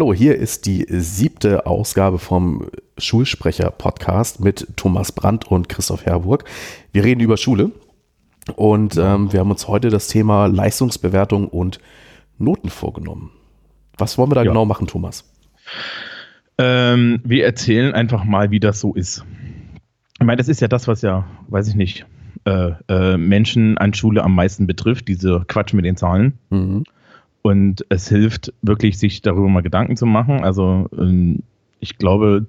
Hallo, hier ist die siebte Ausgabe vom Schulsprecher-Podcast mit Thomas Brandt und Christoph Herburg. Wir reden über Schule und ähm, wir haben uns heute das Thema Leistungsbewertung und Noten vorgenommen. Was wollen wir da ja. genau machen, Thomas? Ähm, wir erzählen einfach mal, wie das so ist. Ich meine, das ist ja das, was ja, weiß ich nicht, äh, äh, Menschen an Schule am meisten betrifft, diese Quatsch mit den Zahlen. Mhm. Und es hilft wirklich, sich darüber mal Gedanken zu machen. Also ähm, ich glaube,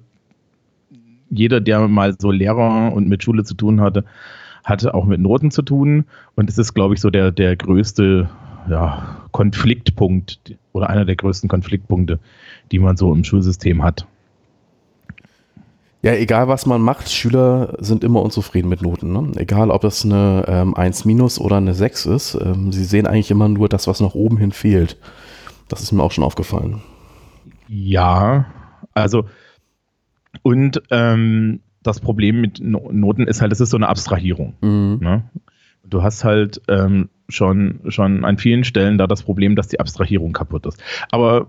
jeder, der mal so Lehrer und mit Schule zu tun hatte, hatte auch mit Noten zu tun. Und es ist, glaube ich, so der, der größte ja, Konfliktpunkt oder einer der größten Konfliktpunkte, die man so im Schulsystem hat. Ja, egal was man macht, Schüler sind immer unzufrieden mit Noten. Ne? Egal, ob es eine ähm, 1 minus oder eine 6 ist. Ähm, sie sehen eigentlich immer nur das, was nach oben hin fehlt. Das ist mir auch schon aufgefallen. Ja, also und ähm, das Problem mit Noten ist halt, es ist so eine Abstrahierung. Mhm. Ne? Du hast halt ähm, schon, schon an vielen Stellen da das Problem, dass die Abstrahierung kaputt ist. Aber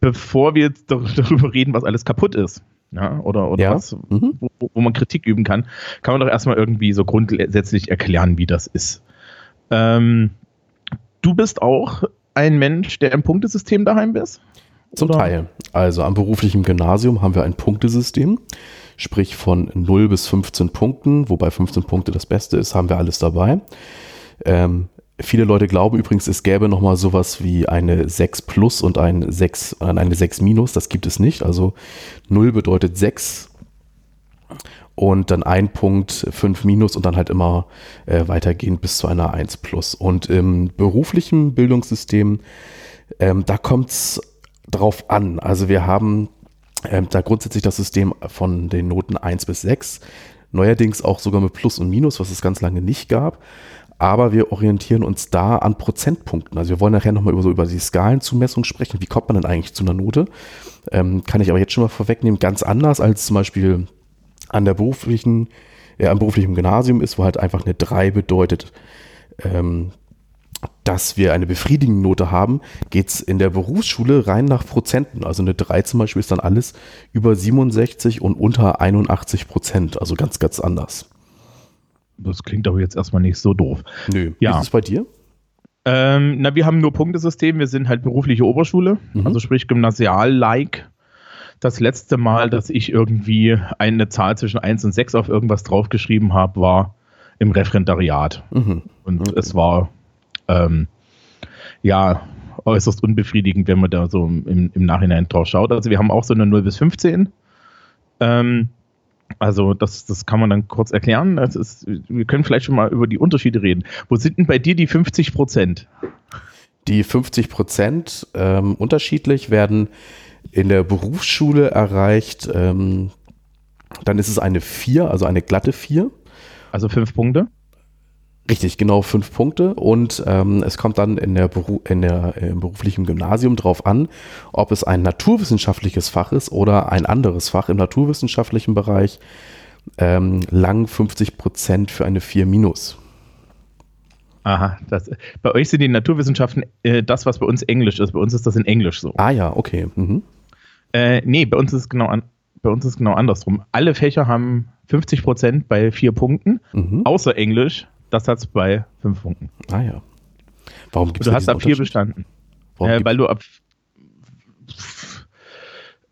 bevor wir jetzt darüber reden, was alles kaputt ist, ja, oder, oder ja. was, mhm. wo, wo, man Kritik üben kann, kann man doch erstmal irgendwie so grundsätzlich erklären, wie das ist. Ähm, du bist auch ein Mensch, der im Punktesystem daheim ist? Zum oder? Teil. Also am beruflichen Gymnasium haben wir ein Punktesystem, sprich von 0 bis 15 Punkten, wobei 15 Punkte das Beste ist, haben wir alles dabei. Ähm, Viele Leute glauben übrigens, es gäbe nochmal sowas wie eine 6 plus und ein 6, äh, eine 6 minus. Das gibt es nicht. Also 0 bedeutet 6 und dann ein Punkt 5 minus und dann halt immer äh, weitergehend bis zu einer 1 plus. Und im beruflichen Bildungssystem, ähm, da kommt es drauf an. Also wir haben ähm, da grundsätzlich das System von den Noten 1 bis 6. Neuerdings auch sogar mit Plus und Minus, was es ganz lange nicht gab aber wir orientieren uns da an Prozentpunkten. Also wir wollen nachher nochmal über, so über die Skalenzumessung sprechen. Wie kommt man denn eigentlich zu einer Note? Ähm, kann ich aber jetzt schon mal vorwegnehmen, ganz anders als zum Beispiel an der beruflichen, äh, am beruflichen Gymnasium ist, wo halt einfach eine 3 bedeutet, ähm, dass wir eine befriedigende Note haben, geht es in der Berufsschule rein nach Prozenten. Also eine 3 zum Beispiel ist dann alles über 67 und unter 81 Prozent. Also ganz, ganz anders. Das klingt aber jetzt erstmal nicht so doof. Nö. Ja. Wie ist es bei dir? Ähm, na, wir haben nur Punktesystem. Wir sind halt berufliche Oberschule, mhm. also sprich Gymnasial-like. Das letzte Mal, dass ich irgendwie eine Zahl zwischen 1 und 6 auf irgendwas draufgeschrieben habe, war im Referendariat. Mhm. Und okay. es war ähm, ja äußerst unbefriedigend, wenn man da so im, im Nachhinein drauf schaut. Also wir haben auch so eine 0 bis 15. Ähm, also das, das kann man dann kurz erklären. Das ist, wir können vielleicht schon mal über die Unterschiede reden. Wo sind denn bei dir die 50 Prozent? Die 50 Prozent ähm, unterschiedlich werden in der Berufsschule erreicht. Ähm, dann ist es eine 4, also eine glatte 4. Also fünf Punkte? Richtig, genau fünf Punkte. Und ähm, es kommt dann in der, Beru in der im beruflichen Gymnasium drauf an, ob es ein naturwissenschaftliches Fach ist oder ein anderes Fach im naturwissenschaftlichen Bereich. Ähm, lang 50 Prozent für eine 4 minus. Aha, das, bei euch sind die Naturwissenschaften äh, das, was bei uns Englisch ist. Bei uns ist das in Englisch so. Ah ja, okay. Mhm. Äh, nee, bei uns ist es genau an, bei uns ist es genau andersrum. Alle Fächer haben 50 Prozent bei vier Punkten, mhm. außer Englisch das hat es bei fünf Punkten. Ah ja. Warum gibt es Du hast ab vier bestanden. Äh, weil du ab.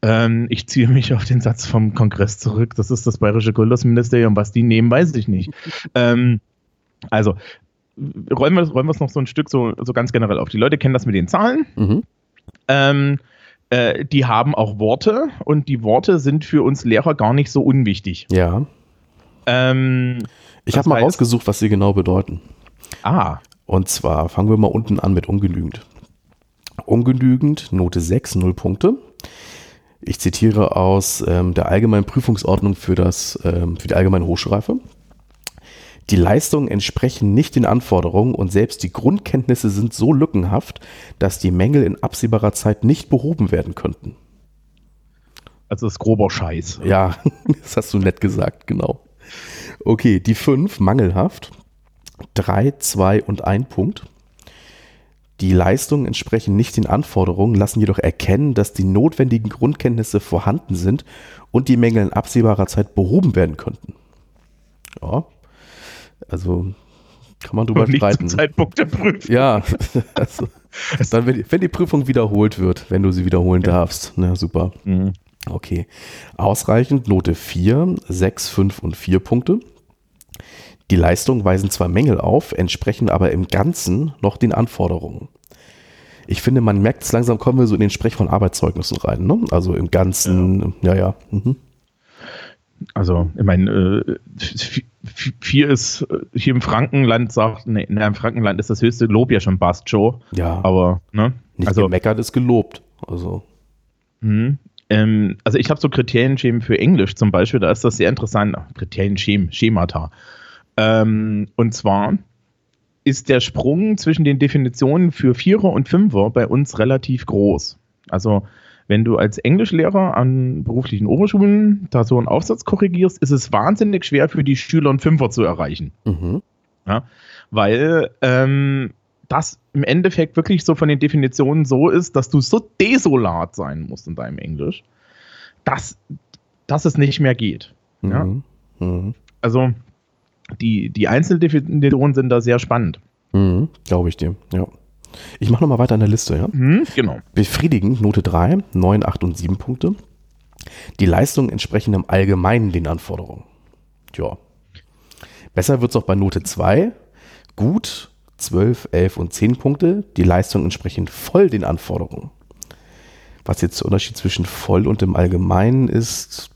Ähm, ich ziehe mich auf den Satz vom Kongress zurück. Das ist das Bayerische Kultusministerium. Was die nehmen, weiß ich nicht. ähm, also, räumen wir, räumen wir es noch so ein Stück so, so ganz generell auf. Die Leute kennen das mit den Zahlen. Mhm. Ähm, äh, die haben auch Worte und die Worte sind für uns Lehrer gar nicht so unwichtig. Ja. Ähm, ich habe mal rausgesucht, was sie genau bedeuten. Ah. Und zwar fangen wir mal unten an mit ungenügend. Ungenügend, Note 6, 0 Punkte. Ich zitiere aus ähm, der Allgemeinen Prüfungsordnung für, das, ähm, für die allgemeine Hochschulreife. Die Leistungen entsprechen nicht den Anforderungen und selbst die Grundkenntnisse sind so lückenhaft, dass die Mängel in absehbarer Zeit nicht behoben werden könnten. Also das ist grober Scheiß. Ja, das hast du nett gesagt, genau. Okay, die 5, mangelhaft. 3, 2 und 1 Punkt. Die Leistungen entsprechen nicht den Anforderungen, lassen jedoch erkennen, dass die notwendigen Grundkenntnisse vorhanden sind und die Mängel in absehbarer Zeit behoben werden könnten. Ja, also kann man drüber streiten. Zeitpunkt der Prüfung. Ja, also, dann, wenn, die, wenn die Prüfung wiederholt wird, wenn du sie wiederholen darfst. Na, super. Mhm. Okay. Ausreichend, Note 4, 6, 5 und 4 Punkte. Die Leistungen weisen zwar Mängel auf, entsprechen aber im Ganzen noch den Anforderungen. Ich finde, man merkt es langsam, kommen wir so in den Sprech von Arbeitszeugnissen rein. Ne? Also im Ganzen, ja, ja. Mhm. Also, ich meine, äh, vier ist hier im Frankenland sagt, nee, in im Frankenland ist das höchste Lob ja schon Bast Joe. Ja, Aber, ne? nicht also, gemeckert ist gelobt. Also, Mhm. Ähm, also ich habe so Kriterienschemen für Englisch zum Beispiel, da ist das sehr interessant. Kriterienschemen, Schemata. Ähm, und zwar ist der Sprung zwischen den Definitionen für Vierer und Fünfer bei uns relativ groß. Also wenn du als Englischlehrer an beruflichen Oberschulen da so einen Aufsatz korrigierst, ist es wahnsinnig schwer für die Schüler einen Fünfer zu erreichen mhm. weil ähm, das im Endeffekt wirklich so von den Definitionen so ist, dass du so desolat sein musst in deinem Englisch, dass, dass es nicht mehr geht. Ja. Mhm. Mhm. Also die, die Einzeldefinitionen sind da sehr spannend. Mhm. Glaube ich dir, ja. Ich mache nochmal weiter in der Liste, ja. Genau. Befriedigend, Note 3, 9, 8 und 7 Punkte. Die Leistungen entsprechen im Allgemeinen den Anforderungen. Tja. Besser wird es auch bei Note 2. Gut, 12, 11 und 10 Punkte. Die Leistungen entsprechen voll den Anforderungen. Was jetzt der Unterschied zwischen voll und im Allgemeinen ist,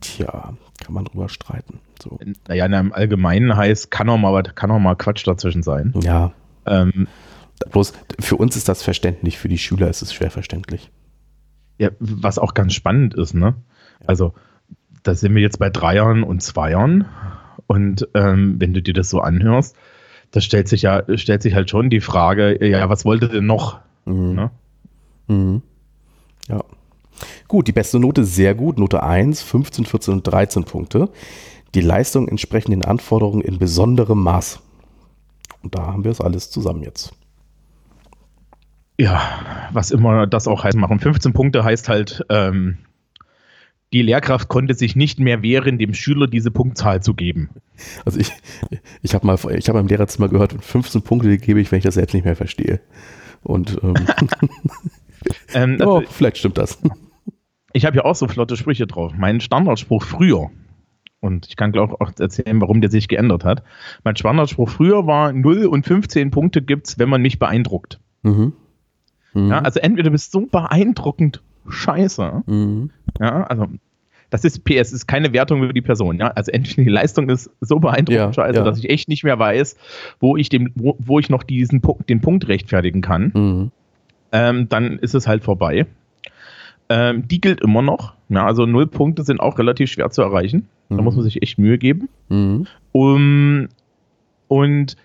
tja, kann man drüber streiten. So. Naja, in einem Allgemeinen heißt, kann auch mal, kann auch mal Quatsch dazwischen sein. Ja, Ähm, bloß für uns ist das verständlich, für die Schüler ist es schwer verständlich. ja, was auch ganz spannend ist, ne? Also, da sind wir jetzt bei Dreiern und Zweiern. Und ähm, wenn du dir das so anhörst, da stellt sich ja, stellt sich halt schon die Frage, ja, was wollt ihr denn noch? Mhm. Ne? Mhm. Ja. Gut, die beste Note sehr gut. Note 1, 15, 14 und 13 Punkte. Die Leistungen entsprechen den Anforderungen in besonderem Maß. Und da haben wir es alles zusammen jetzt. Ja, was immer das auch heißt machen. 15 Punkte heißt halt, ähm, die Lehrkraft konnte sich nicht mehr wehren, dem Schüler diese Punktzahl zu geben. Also ich, ich habe mal, ich habe im Lehrerzimmer gehört, 15 Punkte gebe ich, wenn ich das selbst nicht mehr verstehe. Und ähm, Ähm, oh, vielleicht stimmt das. Ich habe ja auch so flotte Sprüche drauf. Mein Standardspruch früher, und ich kann glaube auch erzählen, warum der sich geändert hat. Mein Standardspruch früher war 0 und 15 Punkte gibt's, wenn man mich beeindruckt. Mhm. Mhm. Ja, also entweder du bist so beeindruckend scheiße, Mhm. ja, also das ist PS, ist keine Wertung über die Person, ja. Also entweder die Leistung ist so beeindruckend Ja, scheiße, ja. dass ich echt nicht mehr weiß, wo ich dem, wo, wo ich noch diesen Punkt, den Punkt rechtfertigen kann. Mhm. ähm, dann ist es halt vorbei. Ähm, die gilt immer noch. Ja, also null Punkte sind auch relativ schwer zu erreichen. Da Mhm. muss man sich echt Mühe geben. Mhm. Um, und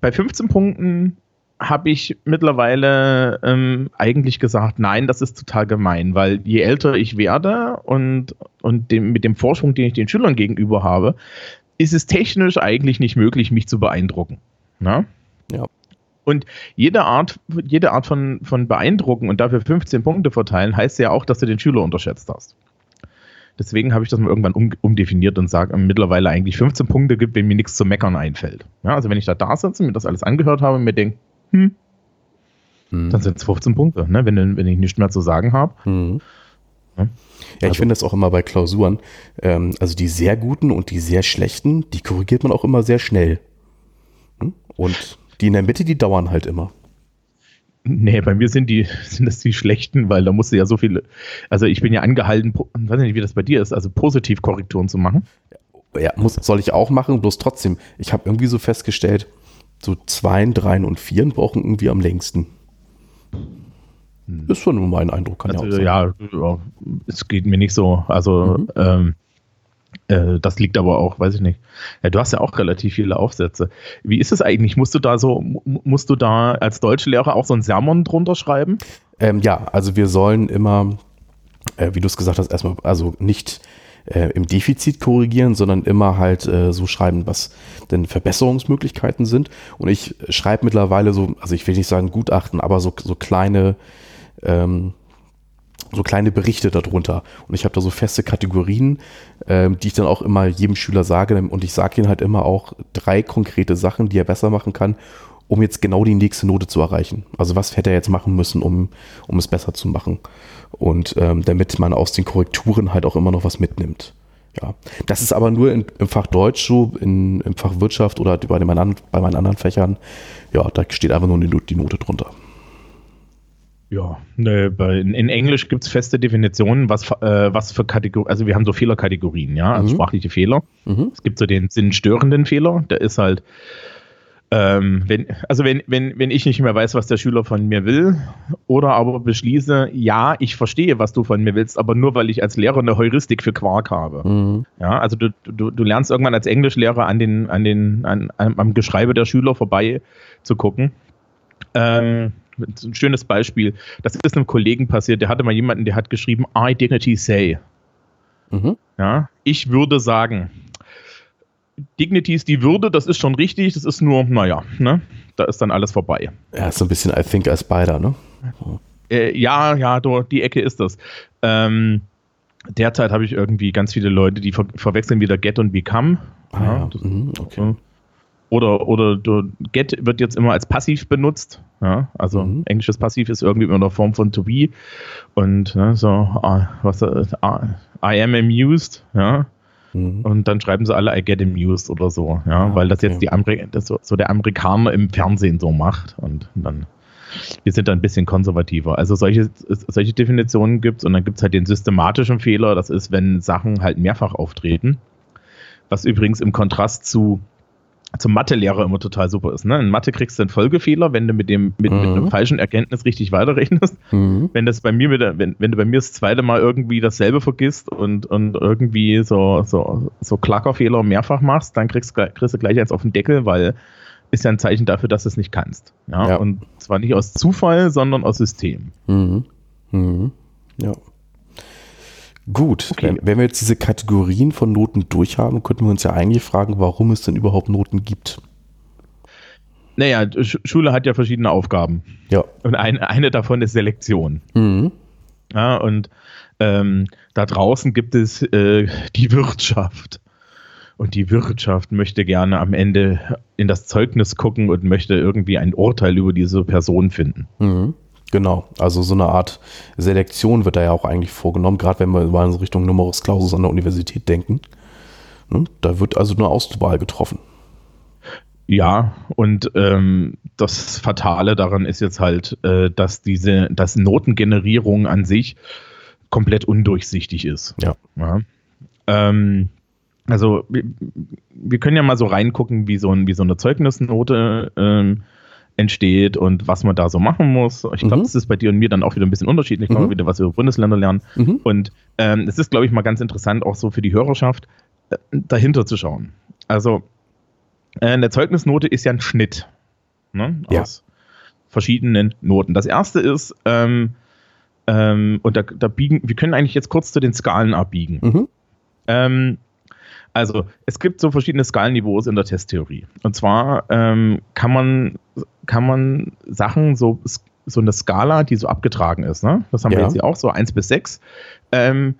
bei 15 Punkten habe ich mittlerweile ähm, eigentlich gesagt, nein, das ist total gemein, weil je älter ich werde und, und dem, mit dem Vorsprung, den ich den Schülern gegenüber habe, ist es technisch eigentlich nicht möglich, mich zu beeindrucken. Na? Ja. Und jede Art, jede Art von, von beeindrucken und dafür 15 Punkte verteilen, heißt ja auch, dass du den Schüler unterschätzt hast. Deswegen habe ich das mal irgendwann um, umdefiniert und sage mittlerweile eigentlich 15 Punkte gibt, wenn mir nichts zu meckern einfällt. Ja, also wenn ich da da sitze, mir das alles angehört habe und mir denke, hm, Mhm. dann sind es 15 Punkte, ne? wenn, wenn ich nichts mehr zu sagen habe. Ja. Ja, ich Also- finde das auch immer bei Klausuren. Ähm, also die sehr guten und die sehr schlechten, die korrigiert man auch immer sehr schnell. Hm? Und die in der Mitte, die dauern halt immer. Nee, bei mir sind die, sind das die schlechten, weil da musst du ja so viele, also ich bin ja angehalten, weiß nicht, wie das bei dir ist, also Positivkorrekturen zu machen. Ja, muss, soll ich auch machen, bloß trotzdem. Ich habe irgendwie so festgestellt, so Zweien, Dreien und Vieren brauchen irgendwie am längsten. Ist schon nur mein Eindruck, kann Also, ja auch sein. ja, es geht mir nicht so. Also, Mhm. ähm, äh, das liegt aber auch, weiß ich nicht. Ja, du hast ja auch relativ viele Aufsätze. Wie ist es eigentlich? Musst du da so, mu- musst du da als Deutschlehrer auch so ein Sermon drunter schreiben? Ähm, ja, also wir sollen immer äh, wie du es gesagt hast, erstmal, also nicht äh, im Defizit korrigieren, sondern immer halt äh, so schreiben, was denn Verbesserungsmöglichkeiten sind. Und ich schreibe mittlerweile so, also ich will nicht sagen Gutachten, aber so, so kleine, ähm, so kleine Berichte darunter. Und ich habe da so feste Kategorien, ähm, die ich dann auch immer jedem Schüler sage. Und ich sage ihm halt immer auch drei konkrete Sachen, die er besser machen kann, um jetzt genau die nächste Note zu erreichen. Also was hätte er jetzt machen müssen, um, um es besser zu machen. Und ähm, damit man aus den Korrekturen halt auch immer noch was mitnimmt. Ja, das ist aber nur in, im Fach Deutsch so, in, im Fach Wirtschaft oder bei, den, bei meinen anderen Fächern. Ja, da steht einfach nur die Note drunter. Ja, ne, bei, in, in, Englisch gibt es feste Definitionen, was, äh, was für Kategorien, also wir haben so Fehlerkategorien, ja, also mhm. sprachliche Fehler. Mhm. Es gibt so den sinnstörenden Fehler, der ist halt, ähm, wenn, also wenn, wenn, wenn ich nicht mehr weiß, was der Schüler von mir will, oder aber beschließe, ja, ich verstehe, was du von mir willst, aber nur weil ich als Lehrer eine Heuristik für Quark habe. Mhm. Ja, also du, du, du lernst irgendwann als Englischlehrer an den, an den, an, am Geschreibe der Schüler vorbei zu gucken. Ähm, ein schönes Beispiel. Das ist einem Kollegen passiert, der hatte mal jemanden, der hat geschrieben, I dignity say. Mhm. Ja, ich würde sagen. Dignity ist die Würde, das ist schon richtig, das ist nur, naja, ne? da ist dann alles vorbei. Ja, ist so ein bisschen I think as spider, ne? Äh, ja, ja, die Ecke ist das. Ähm, derzeit habe ich irgendwie ganz viele Leute, die ver verwechseln wieder Get und Become. Ah, ja, das, mhm, okay. Oder, oder Get wird jetzt immer als Passiv benutzt. Ja, also mhm. englisches Passiv ist irgendwie in der Form von to be. Und ne, so, uh, was, uh, I am amused, ja. Mhm. Und dann schreiben sie alle I get amused oder so, ja, ah, weil das jetzt die Ameri das so, so, der Amerikaner im Fernsehen so macht. Und dann, wir sind da ein bisschen konservativer. Also solche, solche Definitionen gibt es und dann gibt es halt den systematischen Fehler, das ist, wenn Sachen halt mehrfach auftreten. Was übrigens im Kontrast zu zum Mathelehrer immer total super ist. Ne? In Mathe kriegst du einen Folgefehler, wenn du mit dem mit, mhm. mit einem falschen Erkenntnis richtig weiterrechnest. Mhm. Wenn das bei mir mit der, wenn, wenn du bei mir das zweite Mal irgendwie dasselbe vergisst und, und irgendwie so, so, so Klackerfehler mehrfach machst, dann kriegst, kriegst du gleich eins auf den Deckel, weil ist ja ein Zeichen dafür, dass du es nicht kannst. Ja? ja. Und zwar nicht aus Zufall, sondern aus System. Mhm. Mhm. Ja. Gut, okay. wenn, wenn wir jetzt diese Kategorien von Noten durchhaben, könnten wir uns ja eigentlich fragen, warum es denn überhaupt Noten gibt. Naja, Schule hat ja verschiedene Aufgaben. Ja. Und ein, eine davon ist Selektion. Mhm. Ja, und ähm, da draußen gibt es äh, die Wirtschaft. Und die Wirtschaft möchte gerne am Ende in das Zeugnis gucken und möchte irgendwie ein Urteil über diese Person finden. Mhm. Genau, also so eine Art Selektion wird da ja auch eigentlich vorgenommen, gerade wenn wir mal in Richtung Numerus Clausus an der Universität denken. Ne? Da wird also eine Auswahl getroffen. Ja, und ähm, das Fatale daran ist jetzt halt, äh, dass diese, dass Notengenerierung an sich komplett undurchsichtig ist. Ja. ja. Ähm, also wir, wir, können ja mal so reingucken, wie so, ein, wie so eine Zeugnisnote ähm, entsteht und was man da so machen muss. Ich glaube, mhm. das ist bei dir und mir dann auch wieder ein bisschen unterschiedlich. Kann mhm. man wieder was über Bundesländer lernen. Mhm. Und ähm, es ist, glaube ich, mal ganz interessant, auch so für die Hörerschaft äh, dahinter zu schauen. Also, äh, eine Zeugnisnote ist ja ein Schnitt ne, ja. aus verschiedenen Noten. Das erste ist, ähm, ähm, und da, da, biegen, wir können eigentlich jetzt kurz zu den Skalen abbiegen. Mhm. Also, es gibt so verschiedene Skalenniveaus in der Testtheorie. Und zwar ähm, kann, man, kann man Sachen, so, so eine Skala, die so abgetragen ist, ne? das haben ja. wir jetzt hier auch, so 1 bis 6, ähm,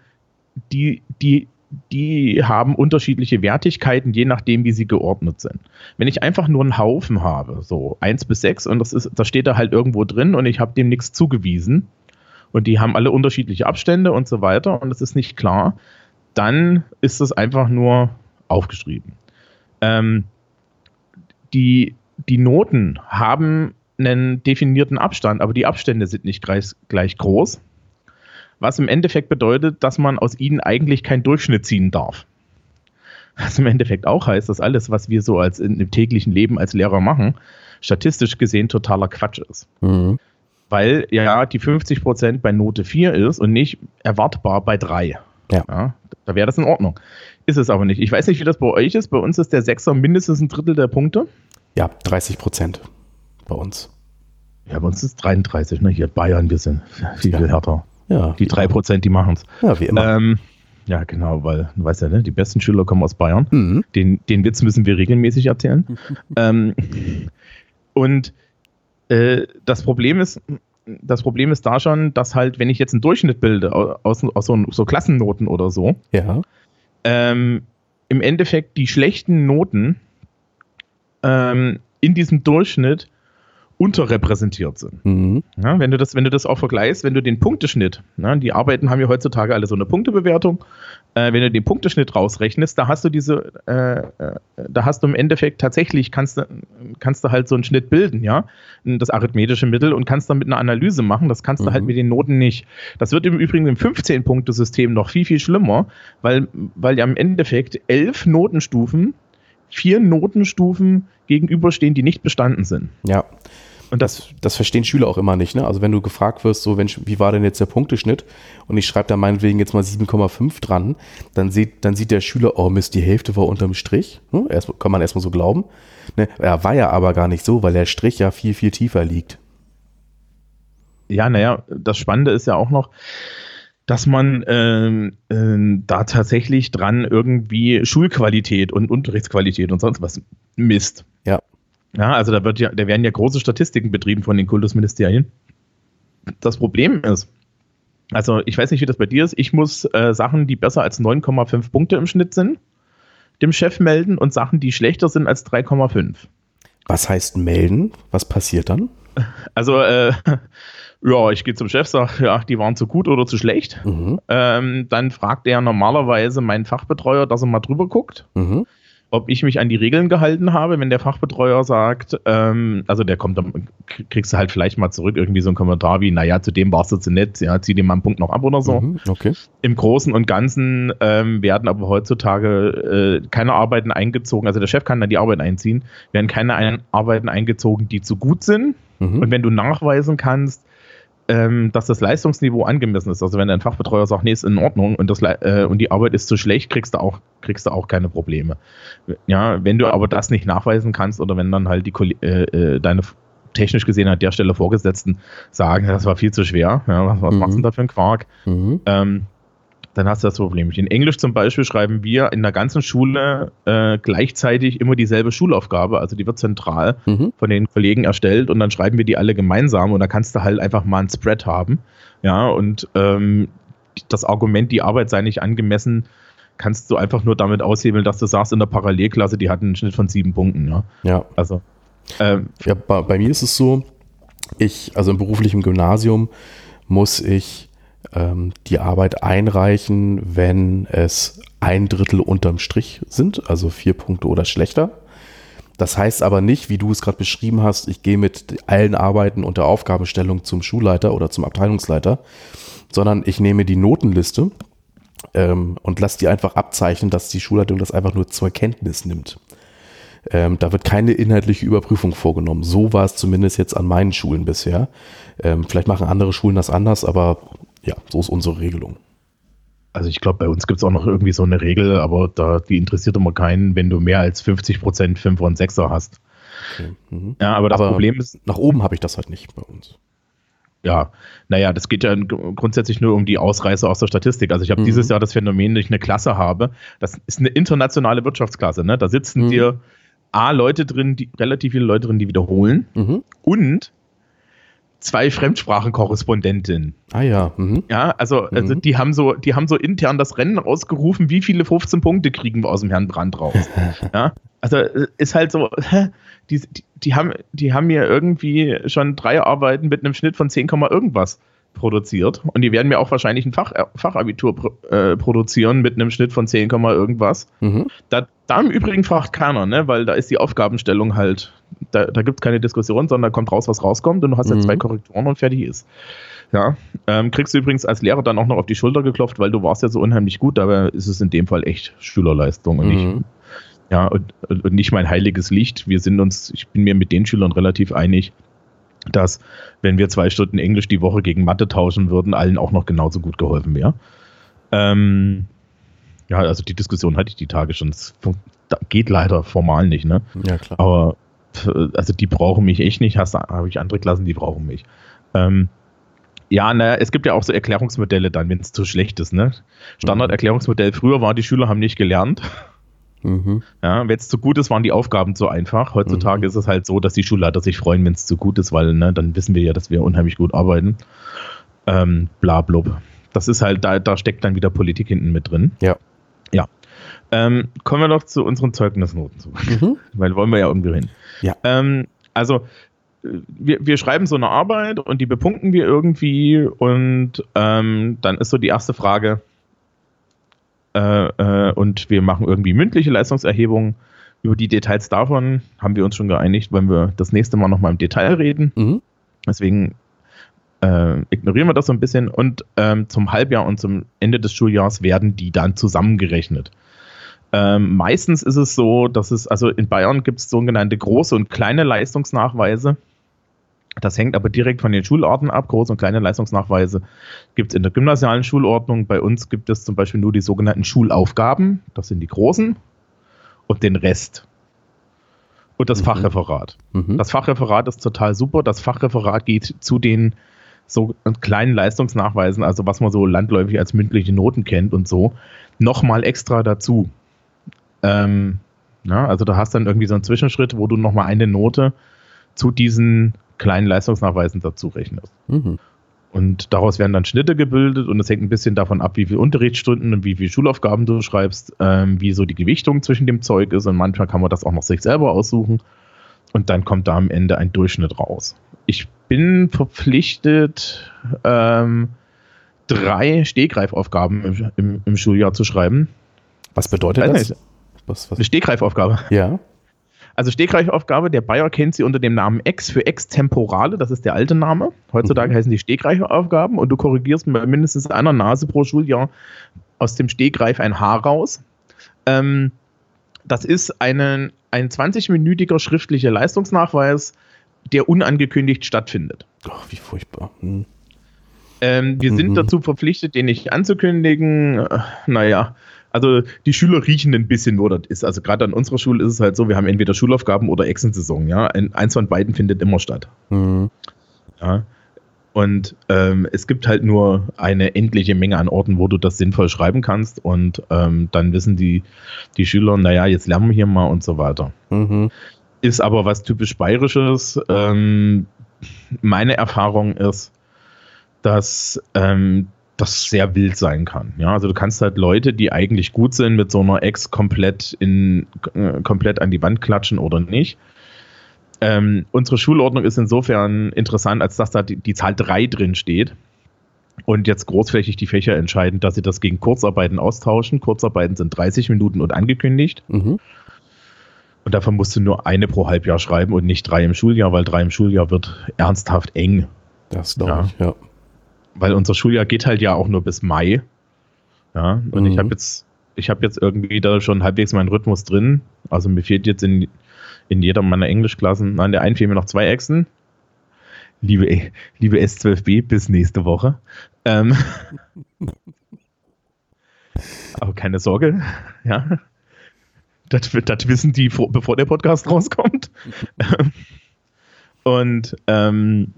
die, die, die haben unterschiedliche Wertigkeiten, je nachdem, wie sie geordnet sind. Wenn ich einfach nur einen Haufen habe, so 1 bis 6, und das, ist, das steht da halt irgendwo drin und ich habe dem nichts zugewiesen, und die haben alle unterschiedliche Abstände und so weiter, und es ist nicht klar, dann ist es einfach nur aufgeschrieben. Ähm, die, die Noten haben einen definierten Abstand, aber die Abstände sind nicht gleich, gleich groß, was im Endeffekt bedeutet, dass man aus ihnen eigentlich keinen Durchschnitt ziehen darf. Was im Endeffekt auch heißt, dass alles, was wir so als in, im täglichen Leben als Lehrer machen, statistisch gesehen totaler Quatsch ist. Mhm. Weil ja die 50% bei Note 4 ist und nicht erwartbar bei 3. Ja. ja da wäre das in Ordnung. Ist es aber nicht. Ich weiß nicht, wie das bei euch ist. Bei uns ist der Sechser mindestens ein Drittel der Punkte. Ja, 30 Prozent bei uns. Ja, bei uns ist es 33, ne? Hier Bayern, wir sind viel, viel härter. Ja. Die drei Prozent, die machen es. Ja, wie immer. Ähm, ja, genau, weil, du weißt ja, ne, die besten Schüler kommen aus Bayern. Mhm. Den, den Witz müssen wir regelmäßig erzählen. ähm, und äh, das Problem ist, das Problem ist da schon, dass halt, wenn ich jetzt einen Durchschnitt bilde aus, aus so, so Klassennoten oder so, ja. ähm, im Endeffekt die schlechten Noten ähm, in diesem Durchschnitt unterrepräsentiert sind. Mhm. Ja, wenn, du das, wenn du das auch vergleichst, wenn du den Punkteschnitt, ne, die Arbeiten haben ja heutzutage alle so eine Punktebewertung, äh, wenn du den Punkteschnitt rausrechnest, da hast du diese, äh, äh, da hast du im Endeffekt tatsächlich, kannst du, kannst du halt so einen Schnitt bilden, ja, das arithmetische Mittel und kannst dann mit einer Analyse machen, das kannst mhm. du halt mhm. mit den Noten nicht. Das wird im Übrigen im 15-Punkte-System noch viel, viel schlimmer, weil, weil ja im Endeffekt elf Notenstufen vier Notenstufen gegenüberstehen, die nicht bestanden sind. Ja. Und das, das verstehen Schüler auch immer nicht. Ne? Also wenn du gefragt wirst, so, wenn, wie war denn jetzt der Punkteschnitt? Und ich schreibe da meinetwegen jetzt mal 7,5 dran, dann sieht, dann sieht der Schüler, oh Mist, die Hälfte war unterm Strich. Ne? Erst, kann man erstmal so glauben. Ne? Ja, war ja aber gar nicht so, weil der Strich ja viel, viel tiefer liegt. Ja, naja, das Spannende ist ja auch noch, dass man ähm, äh, da tatsächlich dran irgendwie Schulqualität und Unterrichtsqualität und sonst was misst. Ja. Ja, also da, wird ja, da werden ja große Statistiken betrieben von den Kultusministerien. Das Problem ist, also ich weiß nicht, wie das bei dir ist, ich muss äh, Sachen, die besser als 9,5 Punkte im Schnitt sind, dem Chef melden und Sachen, die schlechter sind als 3,5. Was heißt melden? Was passiert dann? Also, äh, ja, ich gehe zum Chef, sage, ja, die waren zu gut oder zu schlecht. Mhm. Ähm, dann fragt er normalerweise meinen Fachbetreuer, dass er mal drüber guckt. Mhm ob ich mich an die Regeln gehalten habe, wenn der Fachbetreuer sagt, ähm, also der kommt, dann kriegst du halt vielleicht mal zurück irgendwie so einen Kommentar wie, naja, zu dem warst du zu nett, ja, zieh dir mal einen Punkt noch ab oder so. Mhm, okay. Im Großen und Ganzen ähm, werden aber heutzutage äh, keine Arbeiten eingezogen, also der Chef kann dann die Arbeiten einziehen, werden keine ein Arbeiten eingezogen, die zu gut sind. Mhm. Und wenn du nachweisen kannst, ähm, dass das Leistungsniveau angemessen ist. Also wenn ein Fachbetreuer sagt, nee, ist in Ordnung und, das, äh, und die Arbeit ist zu schlecht, kriegst du auch, kriegst du auch keine Probleme. Ja, wenn du aber das nicht nachweisen kannst oder wenn dann halt die äh, äh, deine technisch gesehen an der Stelle Vorgesetzten sagen, das war viel zu schwer, ja, was, was mhm. machst du denn da für ein Quark? Mhm. Ähm, dann hast du das Problem. In Englisch zum Beispiel schreiben wir in der ganzen Schule äh, gleichzeitig immer dieselbe Schulaufgabe. Also die wird zentral mhm. von den Kollegen erstellt und dann schreiben wir die alle gemeinsam und da kannst du halt einfach mal ein Spread haben. Ja, und ähm, das Argument, die Arbeit sei nicht angemessen, kannst du einfach nur damit aushebeln, dass du sagst, in der Parallelklasse, die hat einen Schnitt von sieben Punkten. Ja. ja. Also. Ähm, ja, bei, bei mir ist es so, ich, also im beruflichen Gymnasium muss ich ähm, die Arbeit einreichen, wenn es ein Drittel unterm Strich sind, also vier Punkte oder schlechter. Das heißt aber nicht, wie du es gerade beschrieben hast, ich gehe mit allen Arbeiten und der Aufgabenstellung zum Schulleiter oder zum Abteilungsleiter, sondern ich nehme die Notenliste ähm, und lasse die einfach abzeichnen, dass die Schulleitung das einfach nur zur Kenntnis nimmt. Ähm, da wird keine inhaltliche Überprüfung vorgenommen. So war es zumindest jetzt an meinen Schulen bisher. Ähm, vielleicht machen andere Schulen das anders, aber ja, so ist unsere Regelung. Also ich glaube, bei uns gibt es auch noch irgendwie so eine Regel, aber da, die interessiert immer keinen, wenn du mehr als 50 Prozent 5 und 6er hast. Okay. Mhm. Ja, aber das aber Problem ist. Nach oben habe ich das halt nicht bei uns. Ja, naja, das geht ja grundsätzlich nur um die Ausreißer aus der Statistik. Also ich habe mhm. dieses Jahr das Phänomen, dass ich eine Klasse habe. Das ist eine internationale Wirtschaftsklasse. Ne? Da sitzen mhm. dir A, Leute drin, die, relativ viele Leute drin, die wiederholen. Mhm. Und zwei Fremdsprachenkorrespondentinnen. Ah ja. Mhm. Ja, also, mhm. also die haben so, die haben so intern das Rennen ausgerufen, wie viele 15 Punkte kriegen wir aus dem Herrn Brand raus. ja, also ist halt so, die, die, die, haben, die haben mir irgendwie schon drei Arbeiten mit einem Schnitt von 10, irgendwas produziert. Und die werden mir auch wahrscheinlich ein Fach, äh, Fachabitur äh, produzieren mit einem Schnitt von 10, irgendwas. Mhm. Da, da im Übrigen fragt keiner, ne? weil da ist die Aufgabenstellung halt, da, da gibt es keine Diskussion, sondern da kommt raus, was rauskommt und du hast mhm. ja zwei Korrekturen und fertig ist. Ja, ähm, kriegst du übrigens als Lehrer dann auch noch auf die Schulter geklopft, weil du warst ja so unheimlich gut, aber ist es in dem Fall echt Schülerleistung und mhm. nicht, ja, und, und nicht mein heiliges Licht. Wir sind uns, ich bin mir mit den Schülern relativ einig, dass wenn wir zwei Stunden Englisch die Woche gegen Mathe tauschen würden, allen auch noch genauso gut geholfen wäre. Ähm, ja, also die Diskussion hatte ich die Tage schon. Das geht leider formal nicht, ne? Ja, klar. Aber also die brauchen mich echt nicht. Hast habe ich andere Klassen, die brauchen mich. Ähm, Ja, naja, es gibt ja auch so Erklärungsmodelle dann, wenn es zu schlecht ist. Ne? Standarderklärungsmodell früher war, die Schüler haben nicht gelernt. Mhm. Ja, wenn es zu gut ist, waren die Aufgaben zu einfach. Heutzutage mhm. ist es halt so, dass die Schulleiter sich freuen, wenn es zu gut ist, weil ne, dann wissen wir ja, dass wir unheimlich gut arbeiten. Ähm, bla blub. Das ist halt, da, da steckt dann wieder Politik hinten mit drin. Ja. Ja. Ähm, kommen wir doch zu unseren Zeugnisnoten zurück. Mhm. Weil wollen wir ja irgendwie hin. Ja. Ähm, also wir, wir schreiben so eine Arbeit und die bepunkten wir irgendwie und ähm, dann ist so die erste Frage äh, äh, und wir machen irgendwie mündliche Leistungserhebungen. Über die Details davon haben wir uns schon geeinigt, wenn wir das nächste Mal nochmal im Detail reden. Mhm. Deswegen äh, ignorieren wir das so ein bisschen und ähm, zum Halbjahr und zum Ende des Schuljahres werden die dann zusammengerechnet. Ähm, meistens ist es so, dass es, also in Bayern gibt es sogenannte große und kleine Leistungsnachweise. Das hängt aber direkt von den Schulorten ab. Große und kleine Leistungsnachweise gibt es in der gymnasialen Schulordnung. Bei uns gibt es zum Beispiel nur die sogenannten Schulaufgaben. Das sind die großen. Und den Rest. Und das mhm. Fachreferat. Mhm. Das Fachreferat ist total super. Das Fachreferat geht zu den so kleinen Leistungsnachweisen, also was man so landläufig als mündliche Noten kennt und so, nochmal extra dazu. Ähm, ja, also du hast dann irgendwie so einen Zwischenschritt, wo du nochmal eine Note zu diesen kleinen Leistungsnachweisen dazu rechnest. Mhm. Und daraus werden dann Schnitte gebildet und es hängt ein bisschen davon ab, wie viele Unterrichtsstunden und wie viele Schulaufgaben du schreibst, ähm, wie so die Gewichtung zwischen dem Zeug ist und manchmal kann man das auch noch sich selber aussuchen und dann kommt da am Ende ein Durchschnitt raus. Ich bin verpflichtet, ähm, drei Stehgreifaufgaben im, im, im, Schuljahr zu schreiben. Was bedeutet das? Was, was? Eine Stehgreifaufgabe. Ja. Also Stegreifaufgabe, der Bayer kennt sie unter dem Namen Ex für Extemporale, das ist der alte Name. Heutzutage mhm. heißen die Stegreifaufgaben und du korrigierst bei mindestens einer Nase pro Schuljahr aus dem Stegreif ein Haar raus. Ähm, das ist einen, ein 20-minütiger schriftlicher Leistungsnachweis, der unangekündigt stattfindet. Ach, wie furchtbar. Hm. Ähm, wir mhm. sind dazu verpflichtet, den nicht anzukündigen. Äh, naja, also die Schüler riechen ein bisschen, wo das ist. Also gerade an unserer Schule ist es halt so, wir haben entweder Schulaufgaben oder Exensaison, ja. Ein, eins von beiden findet immer statt. Mhm. Ja. Und ähm, es gibt halt nur eine endliche Menge an Orten, wo du das sinnvoll schreiben kannst. Und ähm, dann wissen die, die Schüler, naja, jetzt lernen wir hier mal und so weiter. Mhm. Ist aber was typisch Bayerisches. Ähm, meine Erfahrung ist, dass ähm, das sehr wild sein kann. Ja, also du kannst halt Leute, die eigentlich gut sind, mit so einer Ex komplett in äh, komplett an die Wand klatschen oder nicht. Ähm, unsere Schulordnung ist insofern interessant, als dass da die, die Zahl 3 drin steht und jetzt großflächig die Fächer entscheiden, dass sie das gegen Kurzarbeiten austauschen. Kurzarbeiten sind 30 Minuten und angekündigt. Mhm. Und davon musst du nur eine pro Halbjahr schreiben und nicht drei im Schuljahr, weil drei im Schuljahr wird ernsthaft eng. Das glaube ja. ich, ja weil unser Schuljahr geht halt ja auch nur bis Mai. Ja, und mhm. ich habe jetzt, ich habe jetzt irgendwie da schon halbwegs meinen Rhythmus drin. Also mir fehlt jetzt in, in jeder meiner Englischklassen, nein, der einen fehlen mir noch zwei Echsen. Liebe, liebe S12b, bis nächste Woche. Ähm, aber keine Sorge, ja. Das, das wissen die, bevor der Podcast rauskommt. und ähm,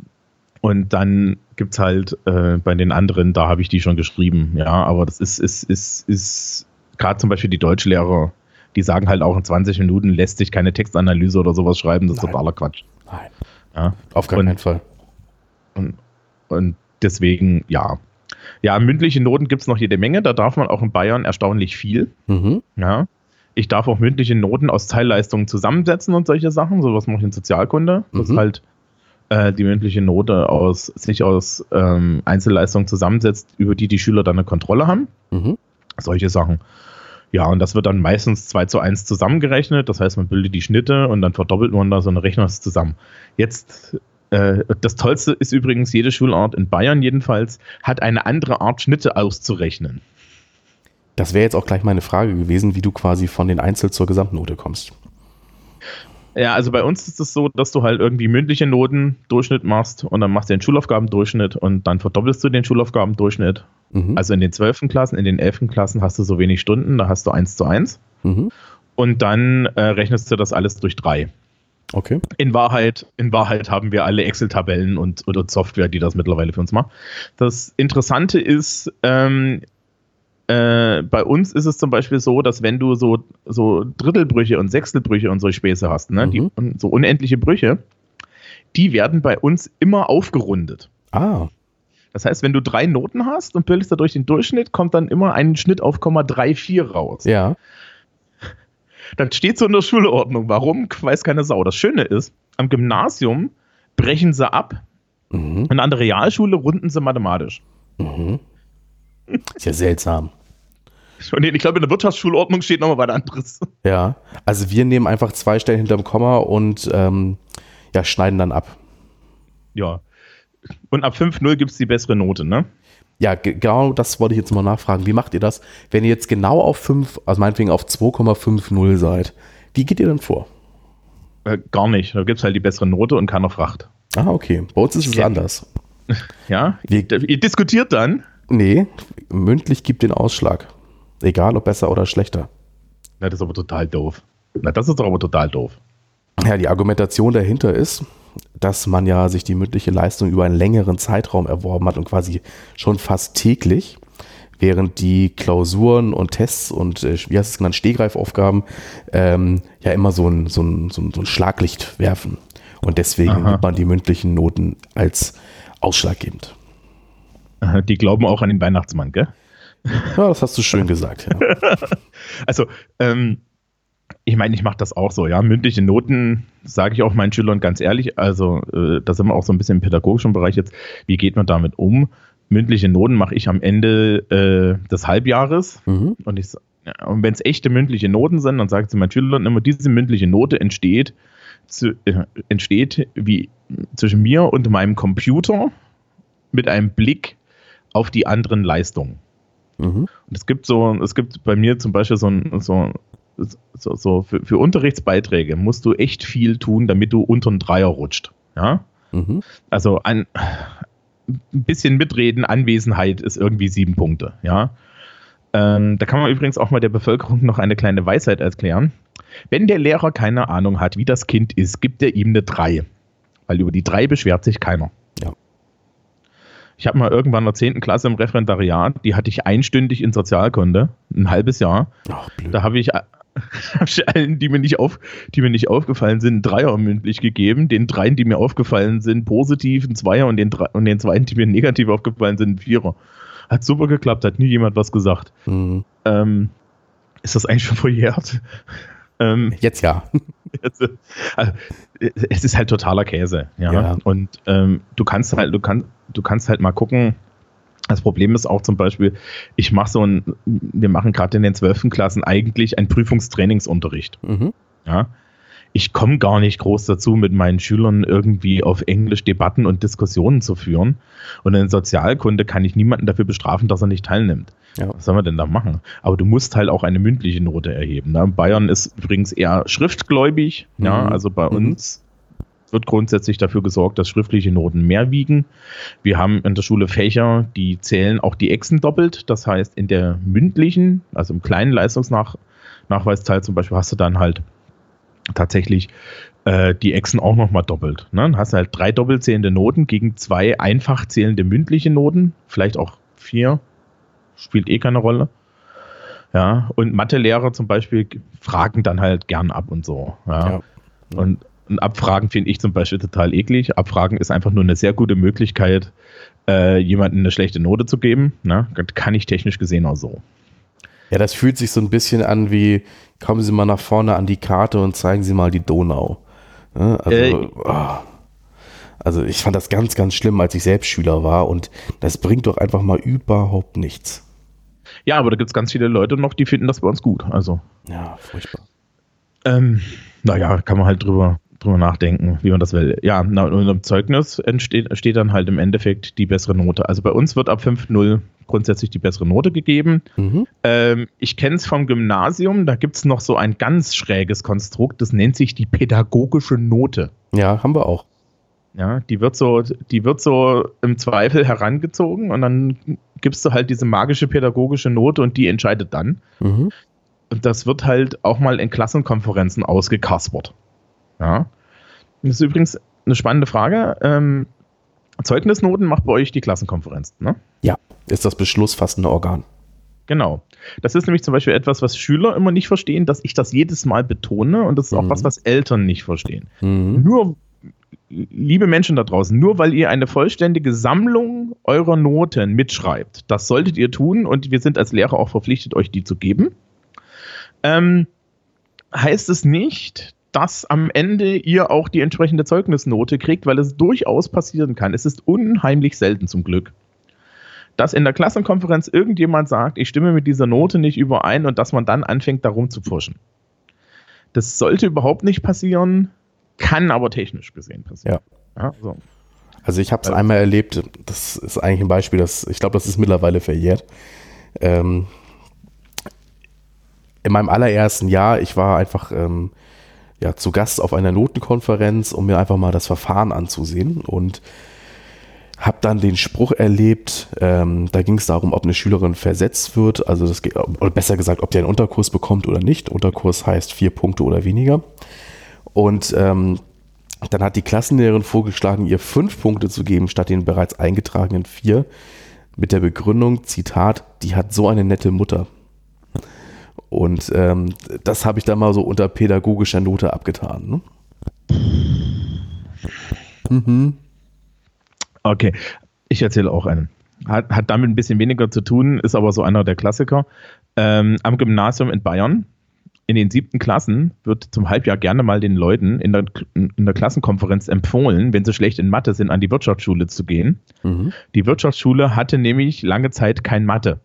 und dann gibt es halt äh, bei den anderen, da habe ich die schon geschrieben, ja, aber das ist, ist, ist, ist gerade zum Beispiel die Deutschlehrer, die sagen halt auch in 20 Minuten lässt sich keine Textanalyse oder sowas schreiben, das Nein. ist totaler Quatsch. Nein. Ja. Auf gar keinen Fall. Und, und deswegen, ja. Ja, mündliche Noten gibt es noch jede Menge, da darf man auch in Bayern erstaunlich viel. Mhm. Ja. Ich darf auch mündliche Noten aus Teilleistungen zusammensetzen und solche Sachen, sowas mache ich in Sozialkunde. Das mhm. halt äh, die mündliche Note aus sich aus ähm, Einzelleistungen zusammensetzt, über die die Schüler dann eine Kontrolle haben. Mhm. Solche Sachen. Ja, und das wird dann meistens 2 zu 1 zusammengerechnet. Das heißt, man bildet die Schnitte und dann verdoppelt man das und rechnet es zusammen. Jetzt, äh, das Tollste ist übrigens, jede Schulart in Bayern jedenfalls hat eine andere Art, Schnitte auszurechnen. Das wäre jetzt auch gleich meine Frage gewesen, wie du quasi von den Einzel zur Gesamtnote kommst. Ja, also bei uns ist es so, dass du halt irgendwie mündliche Noten Durchschnitt machst und dann machst du den Schulaufgabendurchschnitt und dann verdoppelst du den Schulaufgabendurchschnitt. Mhm. Also in den zwölften Klassen, in den elften Klassen hast du so wenig Stunden, da hast du eins zu eins. Mhm. Und dann äh, rechnest du das alles durch drei. Okay. In Wahrheit, in Wahrheit haben wir alle Excel-Tabellen und, und, Software, die das mittlerweile für uns macht. Das Interessante ist, ähm, äh, bei uns ist es zum Beispiel so, dass wenn du so, so Drittelbrüche und Sechstelbrüche und so Späße hast, ne, mhm. die, so unendliche Brüche, die werden bei uns immer aufgerundet. Ah. Das heißt, wenn du drei Noten hast und bildest dadurch den Durchschnitt, kommt dann immer ein Schnitt auf 0,34 raus. Ja. Dann steht so in der Schulordnung. Warum? Weiß keine Sau. Das Schöne ist, am Gymnasium brechen sie ab mhm. und an der Realschule runden sie mathematisch. Mhm. Ist ja seltsam. Ich glaube, in der Wirtschaftsschulordnung steht nochmal was anderes. Ja, also wir nehmen einfach zwei Stellen hinterm Komma und ähm, ja, schneiden dann ab. Ja. Und ab 5.0 gibt es die bessere Note, ne? Ja, genau das wollte ich jetzt mal nachfragen. Wie macht ihr das, wenn ihr jetzt genau auf 5, also meinetwegen auf 2,50 seid? Wie geht ihr dann vor? Äh, gar nicht. Da gibt es halt die bessere Note und keiner Fracht. Ah, okay. Bei uns ist es anders. Ja? Wir, ihr diskutiert dann? Nee, mündlich gibt den Ausschlag. Egal ob besser oder schlechter. Na, das ist aber total doof. Na, das ist doch aber total doof. Ja, die Argumentation dahinter ist, dass man ja sich die mündliche Leistung über einen längeren Zeitraum erworben hat und quasi schon fast täglich, während die Klausuren und Tests und, äh, wie heißt es genannt, Stehgreifaufgaben ähm, ja immer so ein, so, ein, so, ein, so ein Schlaglicht werfen. Und deswegen Aha. nimmt man die mündlichen Noten als ausschlaggebend. Die glauben auch an den Weihnachtsmann, gell? Ja, das hast du schön gesagt, ja. also, ähm, ich meine, ich mache das auch so, ja. Mündliche Noten sage ich auch meinen Schülern ganz ehrlich. Also, äh, da sind wir auch so ein bisschen im pädagogischen Bereich jetzt. Wie geht man damit um? Mündliche Noten mache ich am Ende äh, des Halbjahres. Mhm. Und, ja, und wenn es echte mündliche Noten sind, dann sage ich zu meinen Schülern immer, diese mündliche Note entsteht, zu, äh, entsteht wie zwischen mir und meinem Computer mit einem Blick auf die anderen Leistungen. Mhm. Und es gibt so, es gibt bei mir zum Beispiel so ein, so, so, so für, für, Unterrichtsbeiträge musst du echt viel tun, damit du unter einen Dreier rutscht. Ja? Mhm. Also ein, ein bisschen mitreden, Anwesenheit ist irgendwie sieben Punkte. Ja? Ähm, da kann man übrigens auch mal der Bevölkerung noch eine kleine Weisheit erklären. Wenn der Lehrer keine Ahnung hat, wie das Kind ist, gibt er ihm eine drei. Weil über die drei beschwert sich keiner. Ich habe mal irgendwann in der 10. Klasse im Referendariat, die hatte ich einstündig in Sozialkunde, ein halbes Jahr. Ach, da habe ich, allen, die mir, nicht auf, die mir nicht aufgefallen sind, einen Dreier mündlich gegeben. Den dreien, die mir aufgefallen sind, positiv, ein Zweier und den, und den zweien, die mir negativ aufgefallen sind, ein Vierer. Hat super geklappt, hat nie jemand was gesagt. Mhm. Ähm, ist das eigentlich schon verjährt? Ähm, Jetzt ja. Jetzt, also, es ist halt totaler Käse, ja. ja. Und ähm, du kannst halt, du kannst, du kannst halt mal gucken. Das Problem ist auch zum Beispiel, ich mache so ein, wir machen gerade in den zwölften Klassen eigentlich einen Prüfungstrainingsunterricht. Mhm. Ja. Ich komme gar nicht groß dazu, mit meinen Schülern irgendwie auf Englisch Debatten und Diskussionen zu führen. Und in Sozialkunde kann ich niemanden dafür bestrafen, dass er nicht teilnimmt. Ja. Was soll man denn da machen? Aber du musst halt auch eine mündliche Note erheben. Ne? Bayern ist übrigens eher schriftgläubig. Mhm. Ja, also bei mhm. uns wird grundsätzlich dafür gesorgt, dass schriftliche Noten mehr wiegen. Wir haben in der Schule Fächer, die zählen auch die Echsen doppelt. Das heißt, in der mündlichen, also im kleinen Leistungsnachweisteil zum Beispiel, hast du dann halt tatsächlich äh, die Echsen auch nochmal doppelt. Ne? Dann hast du halt drei doppelzählende Noten gegen zwei einfach zählende mündliche Noten, vielleicht auch vier spielt eh keine Rolle. Ja, und Mathelehrer zum Beispiel fragen dann halt gern ab und so. Ja. ja. Und, und, Abfragen finde ich zum Beispiel total eklig. Abfragen ist einfach nur eine sehr gute Möglichkeit, äh, jemandem eine schlechte Note zu geben. Ne? Kann ich technisch gesehen auch so. Ja, das fühlt sich so ein bisschen an wie, kommen Sie mal nach vorne an die Karte und zeigen Sie mal die Donau. Ja, also, äh, oh. also ich fand das ganz, ganz schlimm, als ich selbst Schüler war und das bringt doch einfach mal überhaupt nichts. Ja, aber da gibt es ganz viele Leute noch, die finden das bei uns gut. Also. Ja, furchtbar. Ähm, naja, kann man halt drüber, drüber nachdenken, wie man das will. Ja, na, und im Zeugnis entsteht, steht dann halt im Endeffekt die bessere Note. Also bei uns wird ab 5.0 grundsätzlich die bessere Note gegeben. Mhm. Ähm, ich kenne es vom Gymnasium, da gibt es noch so ein ganz schräges Konstrukt, das nennt sich die pädagogische Note. Ja, haben wir auch. Ja, die wird so, die wird so im Zweifel herangezogen und dann gibst du halt diese magische pädagogische Note und die entscheidet dann. Mhm. Und das wird halt auch mal in Klassenkonferenzen ausgekaspert. Ja. Das ist übrigens eine spannende Frage. Ähm, Zeugnisnoten macht bei euch die Klassenkonferenz, ne? Ja, ist das beschlussfassende Organ. Genau. Das ist nämlich zum Beispiel etwas, was Schüler immer nicht verstehen, dass ich das jedes Mal betone und das ist auch Mhm. was, was Eltern nicht verstehen. Mhm. Nur, liebe Menschen da draußen, nur weil ihr eine vollständige Sammlung eurer Noten mitschreibt, das solltet ihr tun und wir sind als Lehrer auch verpflichtet, euch die zu geben, ähm, heißt es nicht, dass am Ende ihr auch die entsprechende Zeugnisnote kriegt, weil es durchaus passieren kann. Es ist unheimlich selten zum Glück. Dass in der Klassenkonferenz irgendjemand sagt, ich stimme mit dieser Note nicht überein und dass man dann anfängt, darum zu pfuschen. Das sollte überhaupt nicht passieren, kann aber technisch gesehen passieren. Ja, so. Also ich habe es Also- einmal erlebt, das ist eigentlich ein Beispiel, das, ich glaube, das ist mittlerweile verjährt. Ähm, in meinem allerersten Jahr, ich war einfach ähm, ja, zu Gast auf einer Notenkonferenz, um mir einfach mal das Verfahren anzusehen und habe dann den Spruch erlebt, ähm, da ging es darum, ob eine Schülerin versetzt wird, also das, ge- oder besser gesagt, ob die einen Unterkurs bekommt oder nicht. Unterkurs heißt vier Punkte oder weniger. Und ähm, dann hat die Klassenlehrerin vorgeschlagen, ihr fünf Punkte zu geben, statt den bereits eingetragenen vier, mit der Begründung, Zitat, die hat so eine nette Mutter. Und ähm, das habe ich dann mal so unter pädagogischer Note abgetan. Ne? Mhm. Okay, ich erzähle auch einen. Hat, hat damit ein bisschen weniger zu tun, ist aber so einer der Klassiker. Ähm, am Gymnasium in Bayern, in den siebten Klassen, wird zum Halbjahr gerne mal den Leuten in der, in der Klassenkonferenz empfohlen, wenn sie schlecht in Mathe sind, an die Wirtschaftsschule zu gehen. Mhm. Die Wirtschaftsschule hatte nämlich lange Zeit kein Mathe.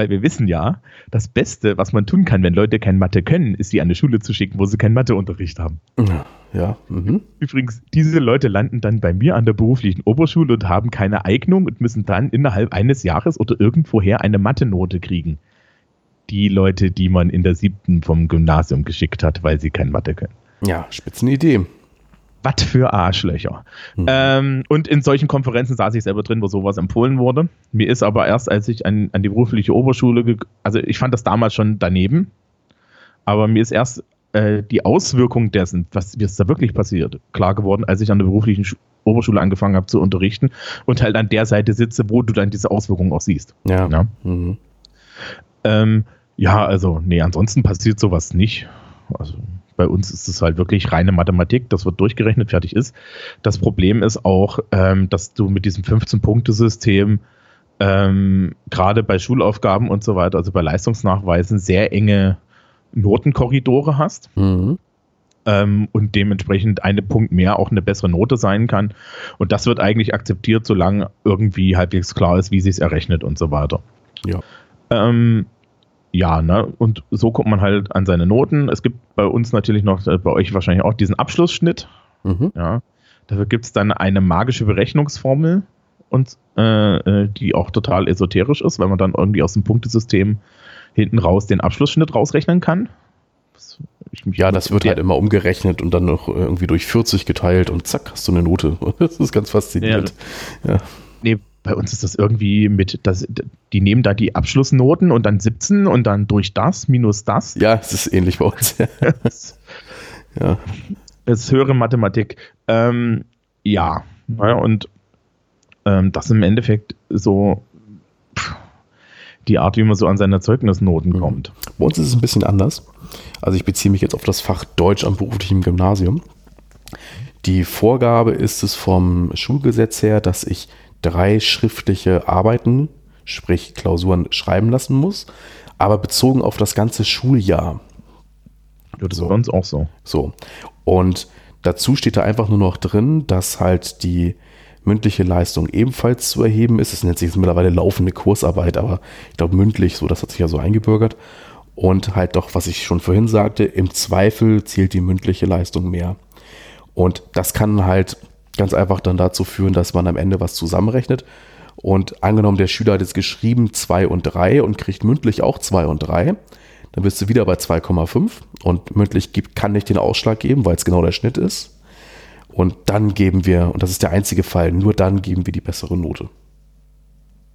Weil wir wissen ja, das Beste, was man tun kann, wenn Leute kein Mathe können, ist sie an eine Schule zu schicken, wo sie keinen Matheunterricht haben. Ja. Mhm. Übrigens, diese Leute landen dann bei mir an der beruflichen Oberschule und haben keine Eignung und müssen dann innerhalb eines Jahres oder irgendwoher eine Mathe-Note kriegen. Die Leute, die man in der siebten vom Gymnasium geschickt hat, weil sie kein Mathe können. Ja, Spitzenidee. Was für Arschlöcher. Mhm. Ähm, und in solchen Konferenzen saß ich selber drin, wo sowas empfohlen wurde. Mir ist aber erst, als ich an, an die berufliche Oberschule, also ich fand das damals schon daneben, aber mir ist erst äh, die Auswirkung dessen, was es da wirklich passiert, klar geworden, als ich an der beruflichen Schu- Oberschule angefangen habe zu unterrichten und halt an der Seite sitze, wo du dann diese Auswirkungen auch siehst. Ja. Ja, Mhm. ähm, ja also, nee, ansonsten passiert sowas nicht. Also bei uns ist es halt wirklich reine Mathematik, das wird durchgerechnet, fertig ist. Das Problem ist auch, ähm, dass du mit diesem 15-Punkte-System ähm, gerade bei Schulaufgaben und so weiter, also bei Leistungsnachweisen, sehr enge Notenkorridore hast Mhm. ähm, und dementsprechend eine Punkt mehr auch eine bessere Note sein kann. Und das wird eigentlich akzeptiert, solange irgendwie halbwegs klar ist, wie sich es errechnet und so weiter. Ja. Ähm, ja, ne? Und so kommt man halt an seine Noten. Es gibt bei uns natürlich noch, äh, bei euch wahrscheinlich auch diesen Abschlussschnitt. Mhm. Ja. Dafür gibt es dann eine magische Berechnungsformel und äh, äh, die auch total esoterisch ist, weil man dann irgendwie aus dem Punktesystem hinten raus den Abschlussschnitt rausrechnen kann. Ja, das wird halt immer umgerechnet und dann noch irgendwie durch 40 geteilt und zack, hast du eine Note. Das ist ganz faszinierend. Ja. Nee, bei uns ist das irgendwie mit, das, die nehmen da die Abschlussnoten und dann 17 und dann durch das minus das. Ja, es ist ähnlich bei uns. ja. Das ist höhere Mathematik. Ähm, ja, ja, und ähm, das im Endeffekt so pff, die Art, wie man so an seine Zeugnisnoten Mhm. kommt. Bei uns ist es ein bisschen anders. Also ich beziehe mich jetzt auf das Fach Deutsch am beruflichen Gymnasium. Die Vorgabe ist es vom Schulgesetz her, dass ich drei schriftliche Arbeiten, sprich Klausuren, schreiben lassen muss, aber bezogen auf das ganze Schuljahr. Ja, das So. ist bei uns auch so. So. Und dazu steht da einfach nur noch drin, dass halt die mündliche Leistung ebenfalls zu erheben ist. Es nennt sich jetzt mittlerweile laufende Kursarbeit, aber ich glaube mündlich, so, das hat sich ja so eingebürgert. Und halt doch, was ich schon vorhin sagte, im Zweifel zählt die mündliche Leistung mehr. Und das kann halt ganz einfach dann dazu führen, dass man am Ende was zusammenrechnet. Und angenommen, der Schüler hat jetzt geschrieben 2 und 3 und kriegt mündlich auch 2 und 3, dann bist du wieder bei 2,5 und mündlich gibt, kann nicht den Ausschlag geben, weil es genau der Schnitt ist. Und dann geben wir, und das ist der einzige Fall, nur dann geben wir die bessere Note.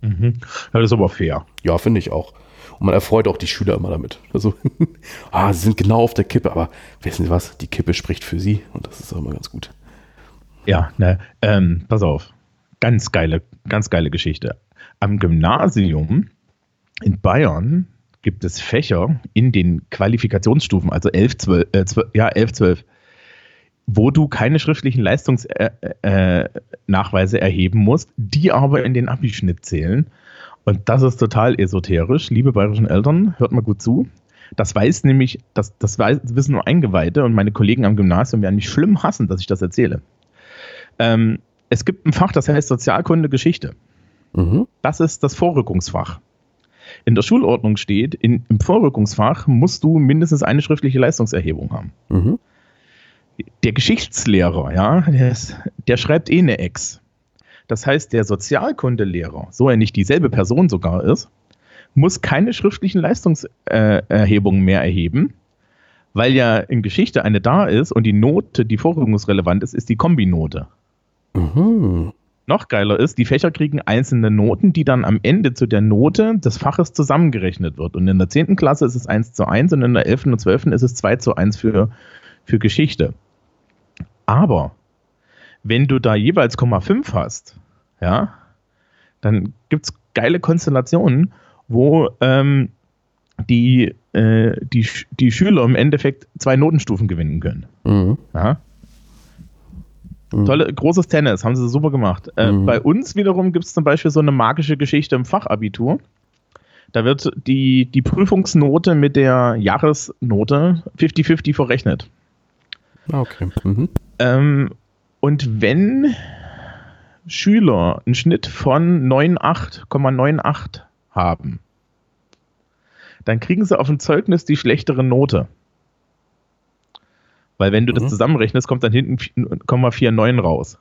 Mhm. Ja, das ist aber fair. Ja, finde ich auch. Und man erfreut auch die Schüler immer damit. Also, ah, sie sind genau auf der Kippe, aber wissen Sie was? Die Kippe spricht für sie und das ist auch immer ganz gut. Ja, ne, ähm, pass auf. Ganz geile, ganz geile Geschichte. Am Gymnasium in Bayern gibt es Fächer in den Qualifikationsstufen, also 11, 12, äh, 12 ja, 11, 12, wo du keine schriftlichen Leistungsnachweise äh, äh, erheben musst, die aber in den Abischnitt zählen. Und das ist total esoterisch. Liebe bayerischen Eltern, hört mal gut zu. Das weiß nämlich, das, das weiß, wissen nur Eingeweihte und meine Kollegen am Gymnasium werden mich schlimm hassen, dass ich das erzähle. Ähm, es gibt ein Fach, das heißt Sozialkunde Geschichte. Mhm. Das ist das Vorrückungsfach. In der Schulordnung steht, in, im Vorrückungsfach musst du mindestens eine schriftliche Leistungserhebung haben. Mhm. Der Geschichtslehrer, ja, der, ist, der schreibt eh eine Ex. Das heißt, der Sozialkundelehrer, so er nicht dieselbe Person sogar ist, muss keine schriftlichen Leistungserhebungen mehr erheben, weil ja in Geschichte eine da ist und die Note, die vorrückungsrelevant ist, ist die Kombinote. Mhm. Noch geiler ist, die Fächer kriegen einzelne Noten, die dann am Ende zu der Note des Faches zusammengerechnet wird. Und in der 10. Klasse ist es 1 zu 1 und in der 11. und 12. ist es 2 zu 1 für, für Geschichte. Aber wenn du da jeweils 0,5 hast, ja, dann gibt es geile Konstellationen, wo ähm, die, äh, die, die Schüler im Endeffekt zwei Notenstufen gewinnen können. Mhm. Ja? Mhm. Tolle, großes Tennis, haben sie super gemacht. Äh, mhm. Bei uns wiederum gibt es zum Beispiel so eine magische Geschichte im Fachabitur. Da wird die, die Prüfungsnote mit der Jahresnote 50-50 verrechnet. Ah, okay. Mhm. Ähm, und wenn Schüler einen Schnitt von 9,8,98 haben, dann kriegen sie auf dem Zeugnis die schlechtere Note. Weil wenn du mhm. das zusammenrechnest, kommt dann hinten 0,49 raus.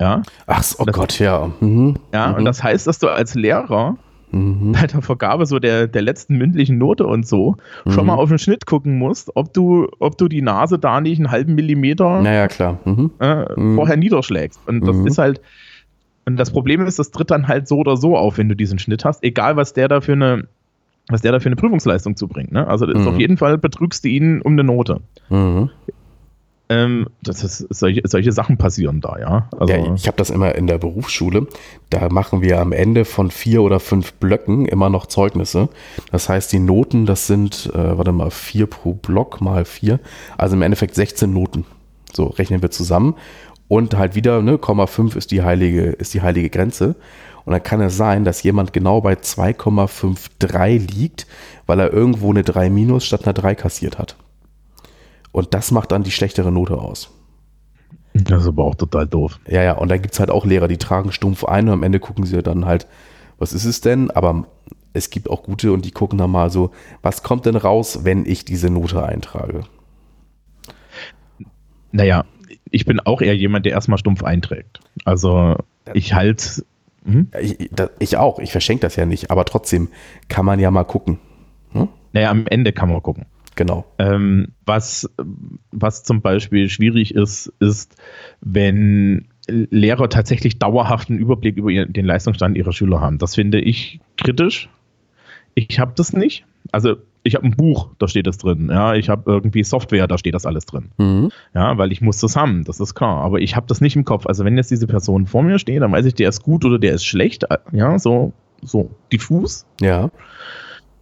Ja. Ach, oh das, Gott, ja. Mhm. Ja, mhm. und das heißt, dass du als Lehrer mhm. bei der Vergabe so der, der letzten mündlichen Note und so schon mal mhm. auf den Schnitt gucken musst, ob du, ob du die Nase da nicht einen halben Millimeter naja, klar. Mhm. Äh, mhm. vorher niederschlägst. Und das ist halt, und das Problem ist, das tritt dann halt so oder so auf, wenn du diesen Schnitt hast, egal was der da für eine, was der da für eine Prüfungsleistung zubringt. Ne? Also das ist auf jeden Fall betrügst du ihn um eine Note. Mhm. Ähm, das ist, solche, solche Sachen passieren da, ja. Also, ja ich habe das immer in der Berufsschule. Da machen wir am Ende von vier oder fünf Blöcken immer noch Zeugnisse. Das heißt, die Noten, das sind, äh, warte mal, vier pro Block mal vier. Also im Endeffekt 16 Noten. So rechnen wir zusammen. Und halt wieder, ne, 0,5 ist die heilige, ist die heilige Grenze. Und dann kann es sein, dass jemand genau bei 2,53 liegt, weil er irgendwo eine 3 minus statt einer 3 kassiert hat. Und das macht dann die schlechtere Note aus. Das ist aber auch total doof. Ja, ja, und dann gibt es halt auch Lehrer, die tragen stumpf ein und am Ende gucken sie dann halt, was ist es denn? Aber es gibt auch gute und die gucken dann mal so, was kommt denn raus, wenn ich diese Note eintrage? Naja, ich bin auch eher jemand, der erstmal stumpf einträgt. Also ich halt. Hm? Ich, ich, auch, ich verschenke das ja nicht, aber trotzdem kann man ja mal gucken. Hm? Naja, am Ende kann man gucken. Genau. Ähm, was, was zum Beispiel schwierig ist, ist, wenn Lehrer tatsächlich dauerhaften Überblick über den Leistungsstand ihrer Schüler haben. Das finde ich kritisch. Ich habe das nicht. Also ich habe ein Buch, da steht das drin. Ja, ich habe irgendwie Software, da steht das alles drin. Mhm. Ja, weil ich muss das haben, das ist klar. Aber ich habe das nicht im Kopf. Also wenn jetzt diese Person vor mir steht, dann weiß ich, der ist gut oder der ist schlecht. Ja, so, so diffus. Ja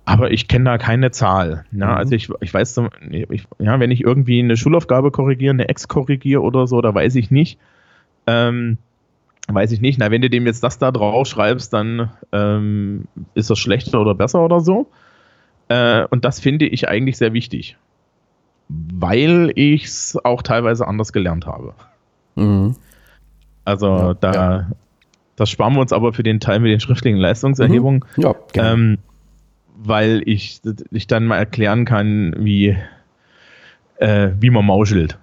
aber ich kenne da keine Zahl. Ja, mhm. Also ich, ich weiß, ich, ja, wenn ich irgendwie eine Schulaufgabe korrigiere, eine Ex korrigiere oder so, da weiß ich nicht. Ähm, weiß ich nicht. Na, wenn du dem jetzt das da drauf schreibst, dann ähm, ist das schlechter oder besser oder so. Äh, und das finde ich eigentlich sehr wichtig, weil ich es auch teilweise anders gelernt habe. Mhm. Also ja, da, ja. das sparen wir uns aber für den Teil mit den schriftlichen Leistungserhebungen. Mhm. Ja, gerne. Ähm, weil ich, ich dann mal erklären kann, wie, äh, wie man mauschelt.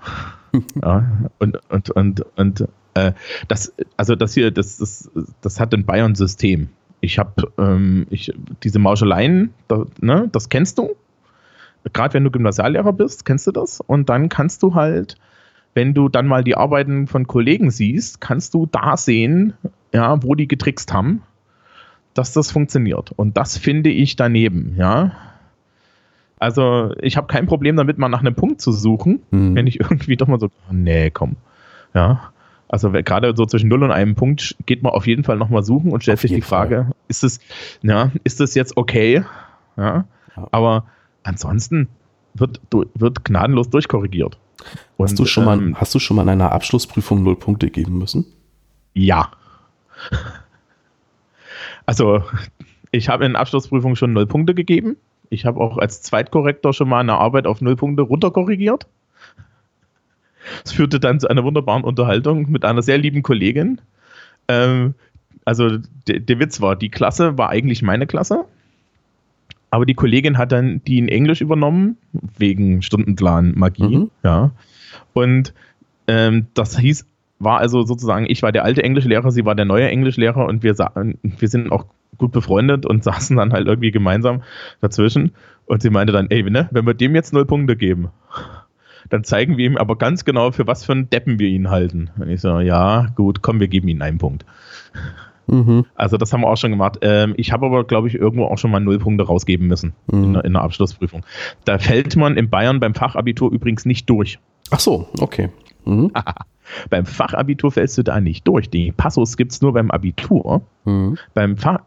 ja, und und, und, und äh, das, also das hier, das, das, das hat ein Bayern-System. Ich habe ähm, ich, diese Mauscheleien, da, ne, das kennst du. Gerade wenn du Gymnasiallehrer bist, kennst du das. Und dann kannst du halt, wenn du dann mal die Arbeiten von Kollegen siehst, kannst du da sehen, ja, wo die getrickst haben dass das funktioniert. Und das finde ich daneben, ja. Also ich habe kein Problem damit, mal nach einem Punkt zu suchen, Mhm. wenn ich irgendwie doch mal so, oh, nee, komm. Ja. Also gerade so zwischen 0 und einem Punkt geht man auf jeden Fall nochmal suchen und stellt Auf sich die Frage, ist es, ja, ist das jetzt okay? Ja. Ja. Aber ansonsten wird, wird gnadenlos durchkorrigiert. Und, Hast du, schon mal, ähm, hast du schon mal in einer Abschlussprüfung null Punkte geben müssen? Ja. Also, ich habe in Abschlussprüfungen schon null Punkte gegeben. Ich habe auch als Zweitkorrektor schon mal eine Arbeit auf null Punkte runterkorrigiert. Es führte dann zu einer wunderbaren Unterhaltung mit einer sehr lieben Kollegin. Ähm, also, der, der Witz war, die Klasse war eigentlich meine Klasse. Aber die Kollegin hat dann die in Englisch übernommen, wegen Stundenplan Magie. Mhm. Ja. Und ähm, das hieß, war also sozusagen, ich war der alte Englischlehrer, sie war der neue Englischlehrer und wir, wir sind auch gut befreundet und saßen dann halt irgendwie gemeinsam dazwischen. Und sie meinte dann, ey, ne, wenn wir dem jetzt null Punkte geben, dann zeigen wir ihm aber ganz genau, für was für einen Deppen wir ihn halten. Und ich so, ja, gut, komm, wir geben ihnen einen Punkt. Mhm. Also das haben wir auch schon gemacht. Ähm, ich habe aber, glaube ich, irgendwo auch schon mal null Punkte rausgeben müssen Mhm. in, der, in der Abschlussprüfung. Da fällt man in Bayern beim Fachabitur übrigens nicht durch. Ach so, okay. Mhm. Beim Fachabitur fällst du da nicht durch. Die Passus gibt es nur beim Abitur. Mhm. Beim Fach,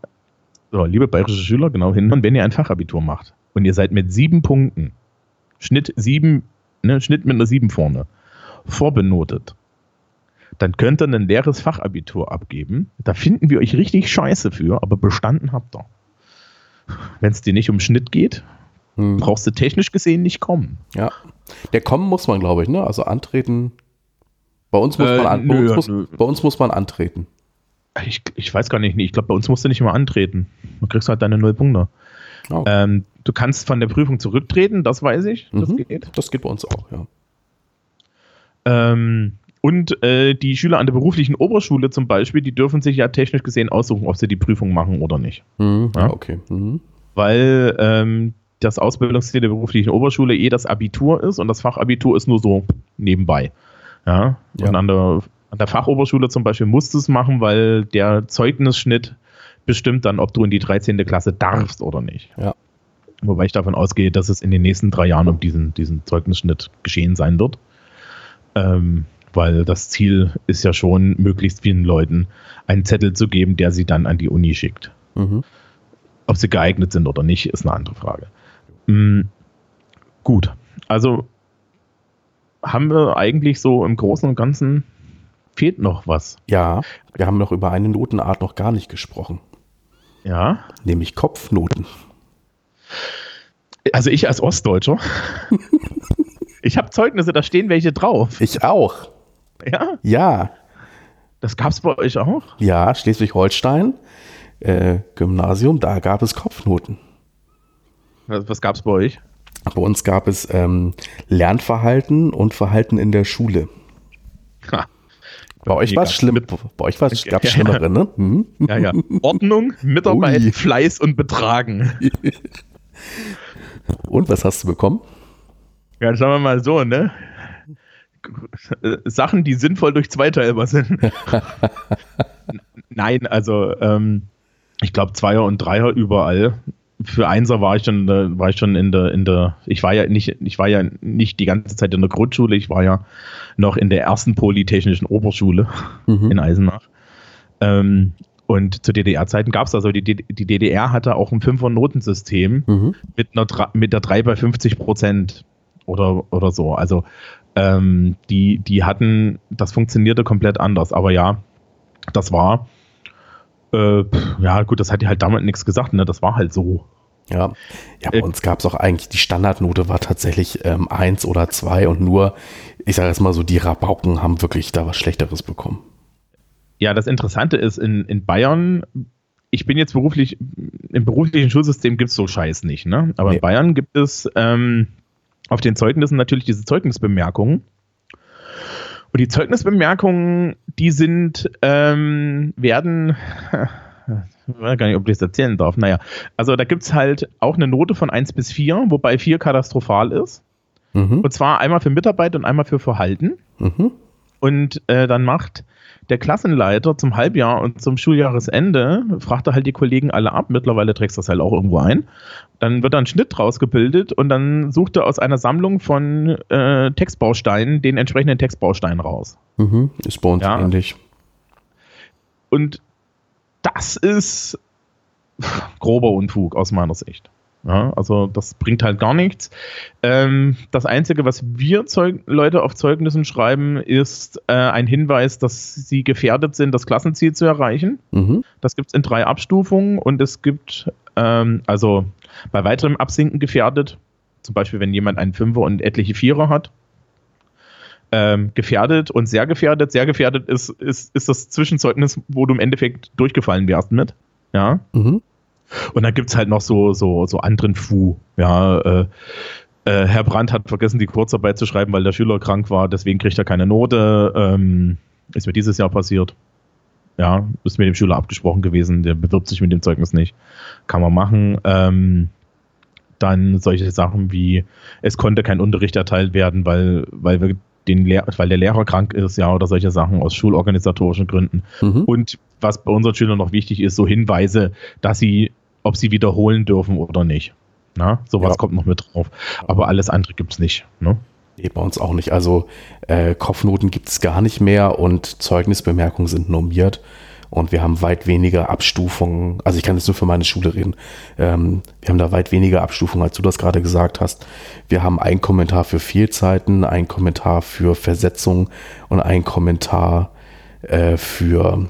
so, liebe bayerische Schüler, genau hin. Und wenn ihr ein Fachabitur macht und ihr seid mit sieben Punkten, Schnitt sieben, ne, Schnitt mit einer sieben vorne, vorbenotet, dann könnt ihr ein leeres Fachabitur abgeben. Da finden wir euch richtig scheiße für, aber bestanden habt ihr. Wenn es dir nicht um Schnitt geht, Mhm. brauchst du technisch gesehen nicht kommen. Ja. Der kommen muss man, glaube ich, ne? Also antreten. Bei uns muss, Äh, man, an, bei nö, uns muss, bei uns muss man antreten. Ich, ich weiß gar nicht, ich glaube, bei uns musst du nicht immer antreten. Du kriegst halt deine null Punkte. Oh, Ähm, du kannst von der Prüfung zurücktreten, das weiß ich. Das Mhm. geht. Das geht bei uns auch, ja. Ähm, und äh, die Schüler an der beruflichen Oberschule zum Beispiel, die dürfen sich ja technisch gesehen aussuchen, ob sie die Prüfung machen oder nicht. Mhm. Ja. Ja, okay. Mhm. Weil ähm, das Ausbildungsziel der beruflichen Oberschule eh das Abitur ist und das Fachabitur ist nur so nebenbei. Ja. Ja. Und an der, an der Fachoberschule zum Beispiel musst du es machen, weil der Zeugnisschnitt bestimmt dann, ob du in die 13. Klasse darfst oder nicht. Ja. Wobei ich davon ausgehe, dass es in den nächsten drei Jahren um diesen, diesen Zeugnisschnitt geschehen sein wird. Ähm, weil das Ziel ist ja schon, möglichst vielen Leuten einen Zettel zu geben, der sie dann an die Uni schickt. Mhm. Ob sie geeignet sind oder nicht, ist eine andere Frage. Mm, gut, also haben wir eigentlich so im Großen und Ganzen fehlt noch was. Ja, wir haben noch über eine Notenart noch gar nicht gesprochen, Ja, nämlich Kopfnoten. also ich als Ostdeutscher, ich habe Zeugnisse, da stehen welche drauf. Ich auch. Ja, Ja, das gab es bei euch auch. ja, Schleswig-Holstein, äh, Gymnasium, da gab es Kopfnoten. Was, was gab es bei euch? Bei uns gab es ähm, Lernverhalten und Verhalten in der Schule. Ha. Bei euch war es schlimm. mit- Bei euch war es Ja, schlimmere, ne? Mhm. Ja, ja. Ordnung, Mitarbeit, Ui. Fleiß und Betragen. Und was hast du bekommen? Ja, sagen wir mal so, ne? Sachen, die sinnvoll durch zweiteilbar sind. Nein, also ähm, ich glaube Zweier und Dreier überall. Für Einser war ich schon, äh, war ich schon in der, in der, ich war ja nicht, ich war ja nicht die ganze Zeit in der Grundschule, ich war ja noch in der ersten Polytechnischen Oberschule Mhm. in Eisenach. Ähm, und zu DDR-Zeiten gab es also, die, die DDR hatte auch ein Fünfer-Notensystem Mhm. mit, einer, mit der 3 bei 50 Prozent oder, oder so. Also ähm, die, die hatten, das funktionierte komplett anders. Aber ja, das war, äh, ja gut, das hat die halt damals nichts gesagt, ne? das war halt so. Ja, ja bei Äh, uns gab es auch eigentlich, die Standardnote war tatsächlich ähm, eins oder zwei und nur, ich sage jetzt mal so, die Rabauken haben wirklich da was Schlechteres bekommen. Ja, das Interessante ist, in, in Bayern, ich bin jetzt beruflich, im beruflichen Schulsystem gibt es so Scheiß nicht, ne? Aber Nee. in Bayern gibt es ähm, auf den Zeugnissen natürlich diese Zeugnisbemerkungen. Und die Zeugnisbemerkungen, die sind, ähm, werden, ich weiß gar nicht, ob ich das erzählen darf. Naja, also da gibt es halt auch eine Note von 1 bis 4, wobei 4 katastrophal ist. Mhm. Und zwar einmal für Mitarbeit und einmal für Verhalten. Mhm. Und äh, dann macht der Klassenleiter zum Halbjahr und zum Schuljahresende, fragt er halt die Kollegen alle ab. Mittlerweile trägst du das halt auch irgendwo ein. Dann wird da ein Schnitt draus gebildet und dann sucht er aus einer Sammlung von äh, Textbausteinen den entsprechenden Textbaustein raus. Mhm. Ist bei uns Ja. ähnlich. Und das ist grober Unfug aus meiner Sicht. Ja, also das bringt halt gar nichts. Ähm, das Einzige, was wir Zeug Leute auf Zeugnissen schreiben, ist äh, ein Hinweis, dass sie gefährdet sind, das Klassenziel zu erreichen. Mhm. Das gibt es in drei Abstufungen und es gibt ähm, also bei weiterem Absinken gefährdet, zum Beispiel wenn jemand einen Fünfer und etliche Vierer hat. Ähm, gefährdet und sehr gefährdet. Sehr gefährdet ist, ist, ist das Zwischenzeugnis, wo du im Endeffekt durchgefallen wärst mit. Ja. Mhm. Und dann gibt es halt noch so, so, so anderen Fu. Ja, äh, äh, Herr Brandt hat vergessen, die Kurzarbeit zu schreiben, weil der Schüler krank war, deswegen kriegt er keine Note. Ähm, ist mir dieses Jahr passiert. Ja, ist mit dem Schüler abgesprochen gewesen, der bewirbt sich mit dem Zeugnis nicht. Kann man machen. Ähm, dann solche Sachen wie, es konnte kein Unterricht erteilt werden, weil, weil, wir den Lehr weil der Lehrer krank ist, ja, oder solche Sachen aus schulorganisatorischen Gründen. Mhm. Und was bei unseren Schülern noch wichtig ist, so Hinweise, dass sie, ob sie wiederholen dürfen oder nicht. Na, sowas Ja. kommt noch mit drauf. Aber alles andere gibt es nicht. Ne? Nee, bei uns auch nicht. Also äh, Kopfnoten gibt es gar nicht mehr und Zeugnisbemerkungen sind normiert. Und wir haben weit weniger Abstufungen. Also ich kann jetzt nur für meine Schule reden. Ähm, wir haben da weit weniger Abstufungen, als du das gerade gesagt hast. Wir haben einen Kommentar für Fehlzeiten, einen Kommentar für Versetzung und einen Kommentar äh, für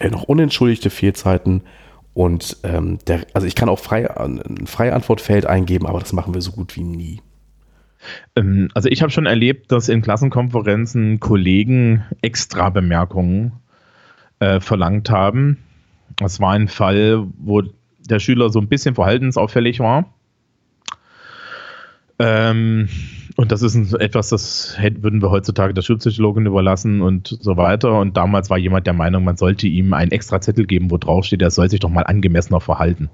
äh, noch unentschuldigte Fehlzeiten. Und ähm, der, also ich kann auch frei, ein Freiantwortfeld eingeben, aber das machen wir so gut wie nie. Ähm, also ich habe schon erlebt, dass in Klassenkonferenzen Kollegen extra Bemerkungen äh, verlangt haben. Das war ein Fall, wo der Schüler so ein bisschen verhaltensauffällig war. Ähm, und das ist etwas, das hätten, würden wir heutzutage der Schulpsychologin überlassen und so weiter. Und damals war jemand der Meinung, man sollte ihm einen extra Zettel geben, wo drauf steht, er soll sich doch mal angemessener verhalten.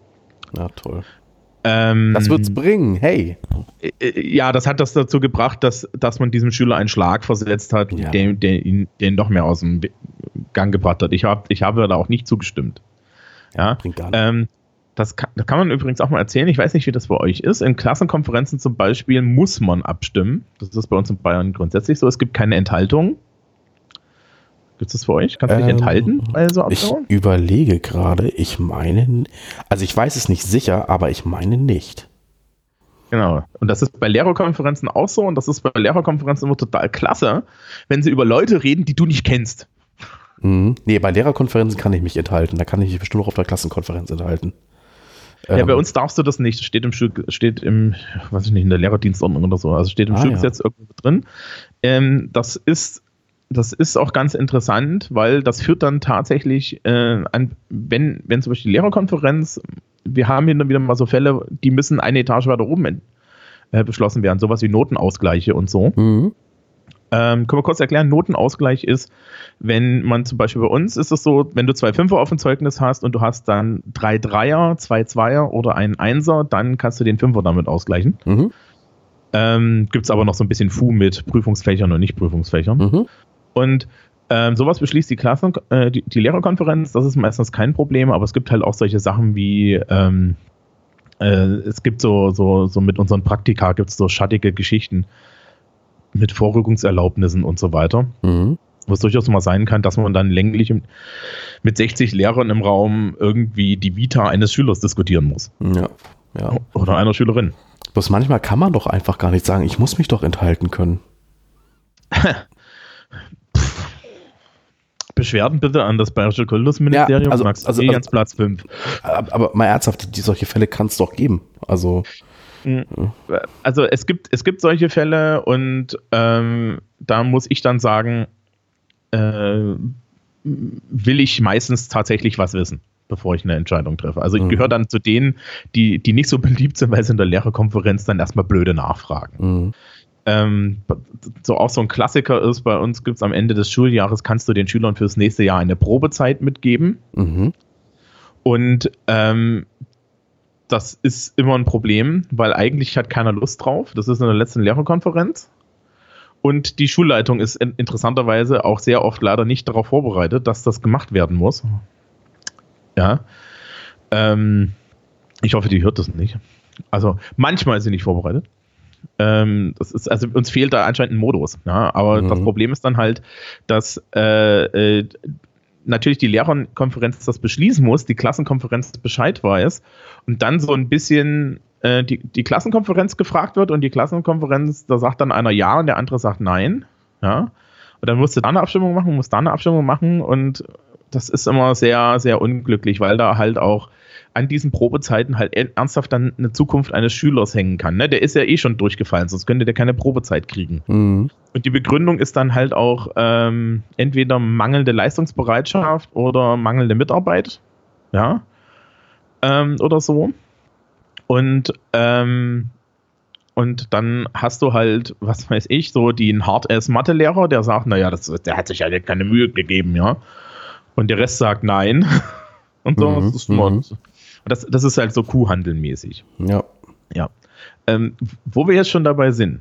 Na toll. Ähm, Das wird's bringen, hey. äh, ja, das hat das dazu gebracht, dass, dass man diesem Schüler einen Schlag versetzt hat, Ja. der ihn den noch mehr aus dem Gang gebracht hat. Ich, hab, ich habe da auch nicht zugestimmt. Ja, Bringt gar nichts. ähm, das, kann, das kann man übrigens auch mal erzählen. Ich weiß nicht, wie das bei euch ist. In Klassenkonferenzen zum Beispiel muss man abstimmen. Das ist bei uns in Bayern grundsätzlich so. Es gibt keine Enthaltung. Gibt es das für euch? Kannst du dich Ähm, enthalten bei so Ich überlege gerade, ich meine, also ich weiß es nicht sicher, aber ich meine nicht. Genau. Und das ist bei Lehrerkonferenzen auch so. Und das ist bei Lehrerkonferenzen immer total klasse, wenn sie über Leute reden, die du nicht kennst. Mhm. Nee, bei Lehrerkonferenzen kann ich mich enthalten. Da kann ich mich bestimmt auch auf der Klassenkonferenz enthalten. Ja, Ähm, bei uns darfst du das nicht. Steht im Schul steht im, weiß ich nicht, in der Lehrerdienstordnung oder so. Also steht im Ah, Schulgesetz irgendwo drin. Ähm, das ist, das ist auch ganz interessant, weil das führt dann tatsächlich äh, an, wenn, wenn zum Beispiel die Lehrerkonferenz, wir haben hier dann wieder mal so Fälle, die müssen eine Etage weiter oben äh, beschlossen werden, sowas wie Notenausgleiche und so. Mhm. Ähm, können wir kurz erklären, Notenausgleich ist, wenn man zum Beispiel bei uns ist es so, wenn du zwei Fünfer auf dem Zeugnis hast und du hast dann drei Dreier, zwei Zweier oder einen Einser, dann kannst du den Fünfer damit ausgleichen. Mhm. Ähm, Gibt es aber noch so ein bisschen Fu mit Prüfungsfächern und Nicht-Prüfungsfächern. Mhm. Und ähm, sowas beschließt die Klassen, äh, die, die Lehrerkonferenz, das ist meistens kein Problem, aber es gibt halt auch solche Sachen wie, ähm, äh, es gibt so, so, so mit unseren Praktika gibt es so schattige Geschichten mit Vorrückungserlaubnissen und so weiter, Mhm. wo es durchaus mal sein kann, dass man dann länglich mit 60 Lehrern im Raum irgendwie die Vita eines Schülers diskutieren muss. Ja. ja. Oder einer Schülerin. Bloß manchmal kann man doch einfach gar nicht sagen, ich muss mich doch enthalten können. Beschwerden bitte an das Bayerische Kultusministerium, Ja, also- Max also- Jans Platz 5. Aber, aber mal ernsthaft, die, solche Fälle kann es doch geben. Also, Also es gibt, es gibt solche Fälle und ähm, da muss ich dann sagen, äh, will ich meistens tatsächlich was wissen, bevor ich eine Entscheidung treffe. Also ich Mhm. gehöre dann zu denen, die, die nicht so beliebt sind, weil sie in der Lehrerkonferenz dann erstmal blöde nachfragen. mhm. Ähm, so auch so ein Klassiker ist, bei uns gibt es am Ende des Schuljahres, kannst du den Schülern fürs nächste Jahr eine Probezeit mitgeben. Mhm. Und ähm, das ist immer ein Problem, weil eigentlich hat keiner Lust drauf. Das ist in der letzten Lehrerkonferenz. Und die Schulleitung ist in, interessanterweise auch sehr oft leider nicht darauf vorbereitet, dass das gemacht werden muss. Ja. Ähm, ich hoffe, die hört das nicht. Also manchmal ist sie nicht vorbereitet. Ähm, das ist, also uns fehlt da anscheinend ein Modus. Ja? Aber mhm. das Problem ist dann halt, dass äh, äh, natürlich die Lehrerkonferenz das beschließen muss, die Klassenkonferenz Bescheid weiß und dann so ein bisschen äh, die, die Klassenkonferenz gefragt wird und die Klassenkonferenz, da sagt dann einer ja und der andere sagt nein. Ja. Und dann musst du da eine Abstimmung machen, musst da eine Abstimmung machen und das ist immer sehr, sehr unglücklich, weil da halt auch an diesen Probezeiten halt ernsthaft dann eine Zukunft eines Schülers hängen kann. Ne? Der ist ja eh schon durchgefallen, sonst könnte der keine Probezeit kriegen. Mhm. Und die Begründung ist dann halt auch ähm, entweder mangelnde Leistungsbereitschaft oder mangelnde Mitarbeit. Ja. Ähm, oder so. Und, ähm, und dann hast du halt, was weiß ich, so den Hard-Ass-Mathe-Lehrer, der sagt, naja, das, der hat sich ja keine Mühe gegeben, ja. Und der Rest sagt nein. Und so. Mhm, das, ist mhm. das, das, ist halt so Kuhhandelmäßig. Ja. Ja. Ähm, wo wir jetzt schon dabei sind.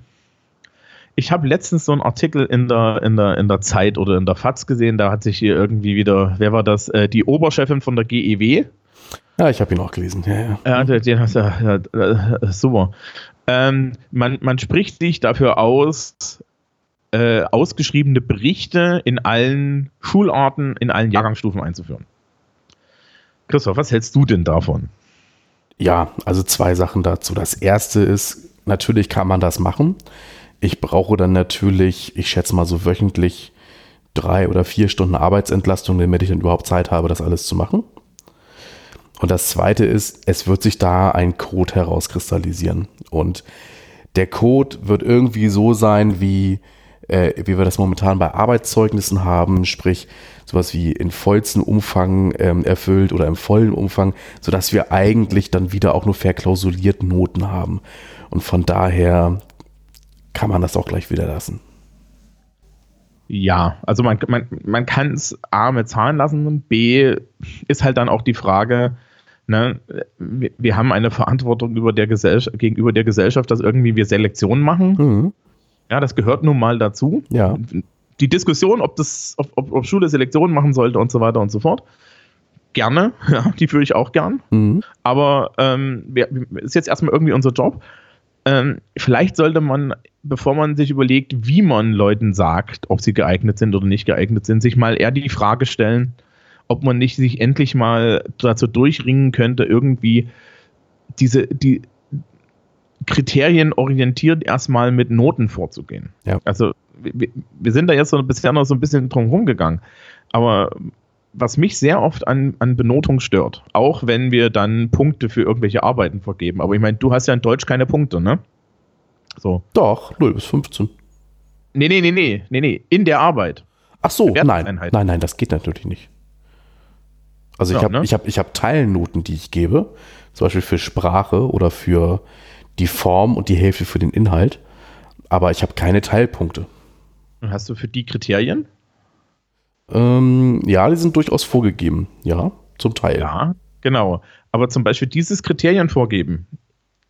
Ich habe letztens so einen Artikel in der, in, der, in der Zeit oder in der FAZ gesehen, da hat sich hier irgendwie wieder, wer war das? Äh, die Oberchefin von der GEW. Ja, ich habe ihn auch gelesen. Ja, ja. ja, den, den hast ja, ja, super. Ähm, man, man spricht sich dafür aus, äh, ausgeschriebene Berichte in allen Schularten, in allen Jahrgangsstufen einzuführen. Christoph, was hältst du denn davon? Ja, also zwei Sachen dazu. Das erste ist, natürlich kann man das machen. Ich brauche dann natürlich, ich schätze mal so wöchentlich drei oder vier Stunden Arbeitsentlastung, damit ich dann überhaupt Zeit habe, das alles zu machen. Und das zweite ist, es wird sich da ein Code herauskristallisieren. Und der Code wird irgendwie so sein, wie äh, wie wir das momentan bei Arbeitszeugnissen haben, sprich sowas wie in vollstem Umfang ähm, erfüllt oder im vollen Umfang, sodass wir eigentlich dann wieder auch nur verklausuliert Noten haben. Und von daher kann man das auch gleich wieder lassen. Ja, also man, man, man kann es A mit Zahlen lassen, B ist halt dann auch die Frage, ne, wir, wir haben eine Verantwortung der gegenüber der Gesellschaft, dass irgendwie wir Selektionen machen. Mhm. Ja, das gehört nun mal dazu. Ja. Die Diskussion, ob, das, ob, ob, ob Schule Selektionen machen sollte und so weiter und so fort, gerne, ja, die führe ich auch gern. Mhm. Aber ähm, wir, ist jetzt erstmal irgendwie unser Job. Ähm, vielleicht sollte man, bevor man sich überlegt, wie man Leuten sagt, ob sie geeignet sind oder nicht geeignet sind, sich mal eher die Frage stellen, ob man nicht sich endlich mal dazu durchringen könnte, irgendwie diese, die, kriterienorientiert erstmal mit Noten vorzugehen. Ja. Also wir, wir, sind da jetzt so bisher noch so ein bisschen drum rumgegangen. Aber was mich sehr oft an, an Benotung stört, auch wenn wir dann Punkte für irgendwelche Arbeiten vergeben. Aber ich meine, du hast ja in Deutsch keine Punkte, ne? So. Doch, 0 bis 15. Nee, nee, nee, nee, nee, nee, in der Arbeit. Ach so, nein, nein, nein, das geht natürlich nicht. Also ja, ich habe ne? ich hab, ich hab Teilnoten, die ich gebe, zum Beispiel für Sprache oder für die Form und die Hälfte für den Inhalt. Aber ich habe keine Teilpunkte. Hast du für die Kriterien? Ähm, ja, die sind durchaus vorgegeben. Ja, zum Teil. Ja, genau. Aber zum Beispiel dieses Kriterien vorgeben.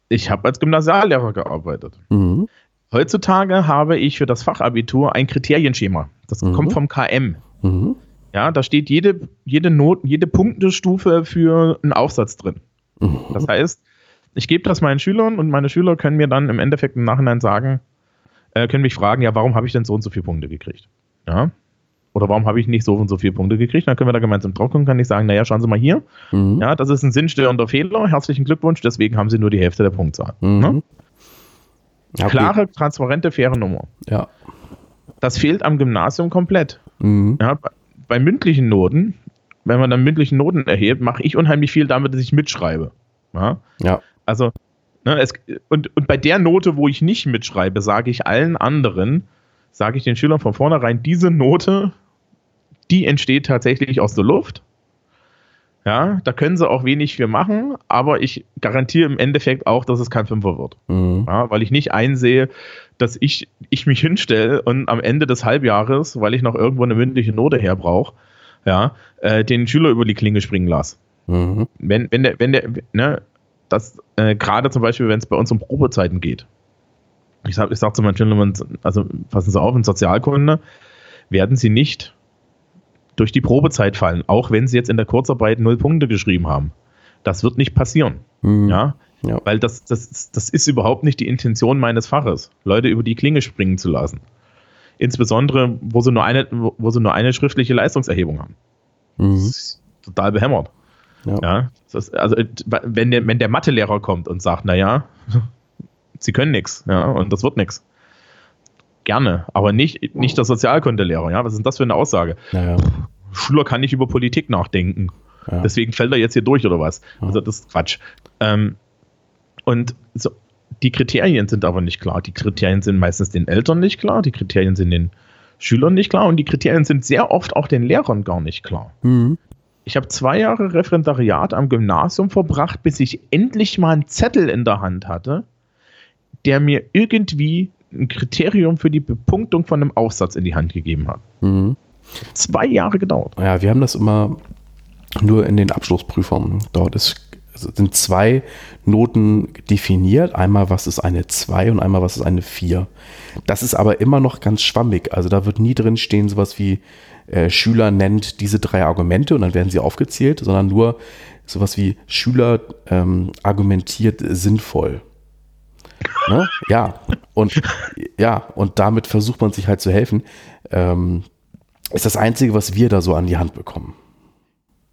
Ich habe als Gymnasiallehrer gearbeitet. Mhm. Heutzutage habe ich für das Fachabitur ein Kriterienschema. Das mhm. kommt vom KM. Mhm. Ja, da steht jede, jede Not, jede Punktestufe für einen Aufsatz drin. Mhm. Das heißt, ich gebe das meinen Schülern und meine Schüler können mir dann im Endeffekt im Nachhinein sagen, äh, können mich fragen, ja, warum habe ich denn so und so viele Punkte gekriegt? Ja. Oder warum habe ich nicht so und so viele Punkte gekriegt? Dann können wir da gemeinsam drauf gucken, kann ich sagen, naja, schauen Sie mal hier. Mhm. Ja, das ist ein sinnstörender Fehler. Herzlichen Glückwunsch, deswegen haben Sie nur die Hälfte der Punktzahl. Mhm. Ne? Okay. Klare, transparente, faire Nummer. Ja. Das fehlt am Gymnasium komplett. Mhm. Ja, bei, bei mündlichen Noten, wenn man dann mündlichen Noten erhebt, mache ich unheimlich viel damit, dass ich mitschreibe. Ja. ja. Also, ne, es, und, und bei der Note, wo ich nicht mitschreibe, sage ich allen anderen, sage ich den Schülern von vornherein, diese Note, die entsteht tatsächlich aus der Luft. Ja, da können sie auch wenig für machen, aber ich garantiere im Endeffekt auch, dass es kein Fünfer wird. Mhm. Ja, weil ich nicht einsehe, dass ich, ich mich hinstelle und am Ende des Halbjahres, weil ich noch irgendwo eine mündliche Note her brauche, ja, äh, den Schüler über die Klinge springen lasse. Mhm. Wenn, wenn der, wenn der, ne, dass äh, gerade zum Beispiel, wenn es bei uns um Probezeiten geht, ich sage ich sag zu meinen Schülern, also passen Sie auf, in Sozialkunde werden Sie nicht durch die Probezeit fallen, auch wenn Sie jetzt in der Kurzarbeit null Punkte geschrieben haben. Das wird nicht passieren. Mhm. Ja? ja? Weil das, das, das ist überhaupt nicht die Intention meines Faches, Leute über die Klinge springen zu lassen. Insbesondere, wo sie nur eine, wo sie nur eine schriftliche Leistungserhebung haben. Mhm. Das ist total behämmert. Ja. ja ist, also, wenn der, wenn der Mathelehrer kommt und sagt, naja, sie können nichts, ja, und das wird nichts. Gerne, aber nicht, nicht der Sozialkundelehrer, ja. Was ist denn das für eine Aussage? Naja. Schüler kann nicht über Politik nachdenken. Ja. Deswegen fällt er jetzt hier durch oder was? Also das ist Quatsch. Ähm, und so, die Kriterien sind aber nicht klar. Die Kriterien sind meistens den Eltern nicht klar, die Kriterien sind den Schülern nicht klar und die Kriterien sind sehr oft auch den Lehrern gar nicht klar. Mhm. Ich habe zwei Jahre Referendariat am Gymnasium verbracht, bis ich endlich mal einen Zettel in der Hand hatte, der mir irgendwie ein Kriterium für die Bepunktung von einem Aufsatz in die Hand gegeben hat. Mhm. Zwei Jahre gedauert. Ja, wir haben das immer nur in den Abschlussprüfungen. Dort ist, sind zwei Noten definiert. Einmal, was ist eine 2 und einmal, was ist eine 4. Das ist aber immer noch ganz schwammig. Also da wird nie drin stehen, sowas wie äh, Schüler nennt diese drei Argumente und dann werden sie aufgezählt, sondern nur sowas wie Schüler ähm, argumentiert sinnvoll. Ne? Ja, und ja, und damit versucht man sich halt zu helfen. Ähm, ist das Einzige, was wir da so an die Hand bekommen.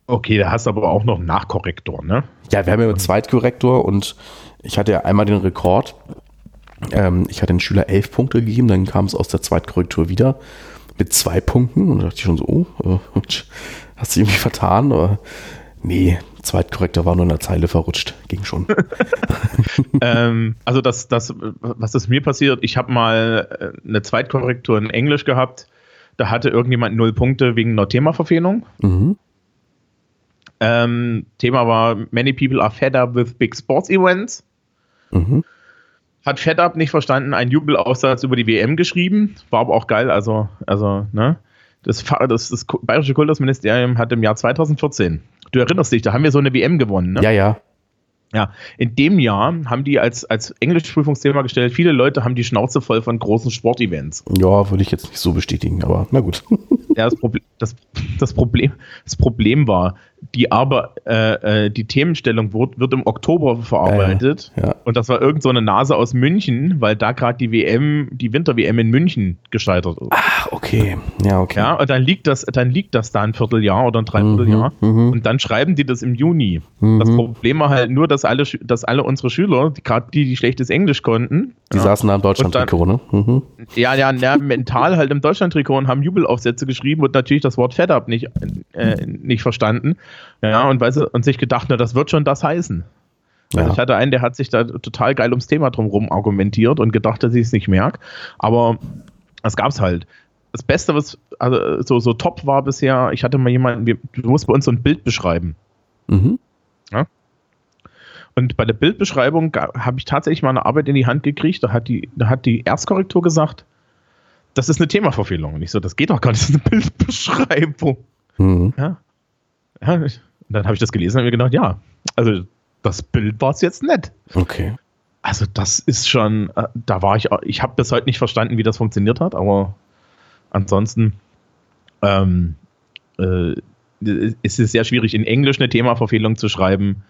Okay, da hast du aber auch noch einen Nachkorrektor, ne? Ja, wir haben ja einen Zweitkorrektor und ich hatte ja einmal den Rekord. Ähm, ich hatte den Schüler elf Punkte gegeben, dann kam es aus der Zweitkorrektur wieder mit zwei Punkten und da dachte ich schon so, oh, äh, hast du irgendwie vertan? Aber nee, Zweitkorrektor war nur in der Zeile verrutscht, ging schon. ähm, also das, das, was ist mir passiert, ich habe mal äh, eine Zweitkorrektur in Englisch gehabt, da hatte irgendjemand null Punkte wegen einer Themaverfehlung. Mhm. Ähm, Thema war, many people are fed up with big sports events. Mhm hat Fed Up nicht verstanden, einen Jubelaufsatz über die WM geschrieben. War aber auch geil. Also, also, ne? Das, das, das Bayerische Kultusministerium hat im Jahr 2014, du erinnerst dich, da haben wir so eine WM gewonnen, ne? Ja, ja. Ja, in dem Jahr haben die als, als Englischprüfungsthema gestellt, viele Leute haben die Schnauze voll von großen Sportevents. Ja, würde ich jetzt nicht so bestätigen, aber na gut. Ja, das, Problem, das, das, Problem, das Problem war, die aber äh, äh, die Themenstellung wird, wird im Oktober verarbeitet äh, ja. und das war irgend so eine Nase aus München, weil da gerade die WM, die Winter-WM in München gescheitert ist. Ach, okay. Ja, okay. Ja, und dann liegt das, dann liegt das da ein Vierteljahr oder ein Dreivierteljahr mhm, mhm. und dann schreiben die das im Juni. Mhm. Das Problem war halt nur, dass alle, dass alle unsere Schüler, gerade die, die schlechtes Englisch konnten, die ja, saßen da im Deutschland-Trikot, ne? Mhm. Ja, ja, ja, mental halt im Deutschland-Trikot und haben Jubelaufsätze geschrieben und natürlich das Wort Fed Up nicht, äh, nicht verstanden. Ja, und, weiß, und sich gedacht, na, das wird schon das heißen. Also ja. ich hatte einen, der hat sich da total geil ums Thema drumherum argumentiert und gedacht, dass ich es nicht merke. Aber es gab es halt. Das Beste, was also so, so top war bisher, ich hatte mal jemanden, wir, du musst bei uns so ein Bild beschreiben. Mhm. Ja? Und bei der Bildbeschreibung habe ich tatsächlich mal eine Arbeit in die Hand gekriegt. Da hat die, da hat die Erstkorrektur gesagt, das ist eine Themaverfehlung. Und ich so, das geht doch gar nicht, das ist eine Bildbeschreibung. Mhm. Ja. Ja. Und dann habe ich das gelesen und mir gedacht, ja, also das Bild war es jetzt nett. Okay. Also das ist schon, äh, da war ich, ich habe bis heute nicht verstanden, wie das funktioniert hat, aber ansonsten ähm, äh, ist es sehr schwierig, in Englisch eine Themaverfehlung zu schreiben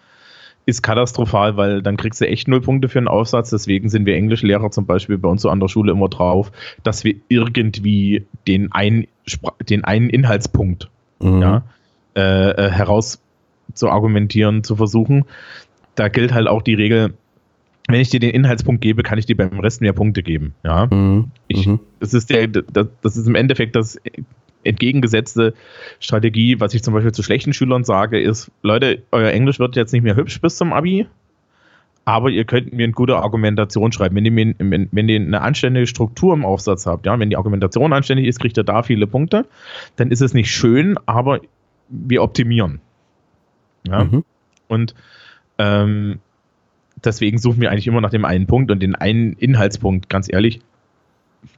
ist katastrophal, weil dann kriegst du echt null Punkte für einen Aufsatz. Deswegen sind wir Englischlehrer zum Beispiel bei uns so an der Schule immer drauf, dass wir irgendwie den, ein, den einen Inhaltspunkt mhm. ja, äh, äh, heraus zu argumentieren, zu versuchen. Da gilt halt auch die Regel, wenn ich dir den Inhaltspunkt gebe, kann ich dir beim Rest mehr Punkte geben. Ja, mhm. Ich, mhm. das, ist der, das ist im Endeffekt das entgegengesetzte Strategie, was ich zum Beispiel zu schlechten Schülern sage, ist, Leute, euer Englisch wird jetzt nicht mehr hübsch bis zum Abi, aber ihr könnt mir eine gute Argumentation schreiben. Wenn ihr, wenn, wenn ihr eine anständige Struktur im Aufsatz habt, ja, wenn die Argumentation anständig ist, kriegt ihr da viele Punkte, dann ist es nicht schön, aber wir optimieren. Ja? Mhm. Und ähm, deswegen suchen wir eigentlich immer nach dem einen Punkt und den einen Inhaltspunkt, ganz ehrlich,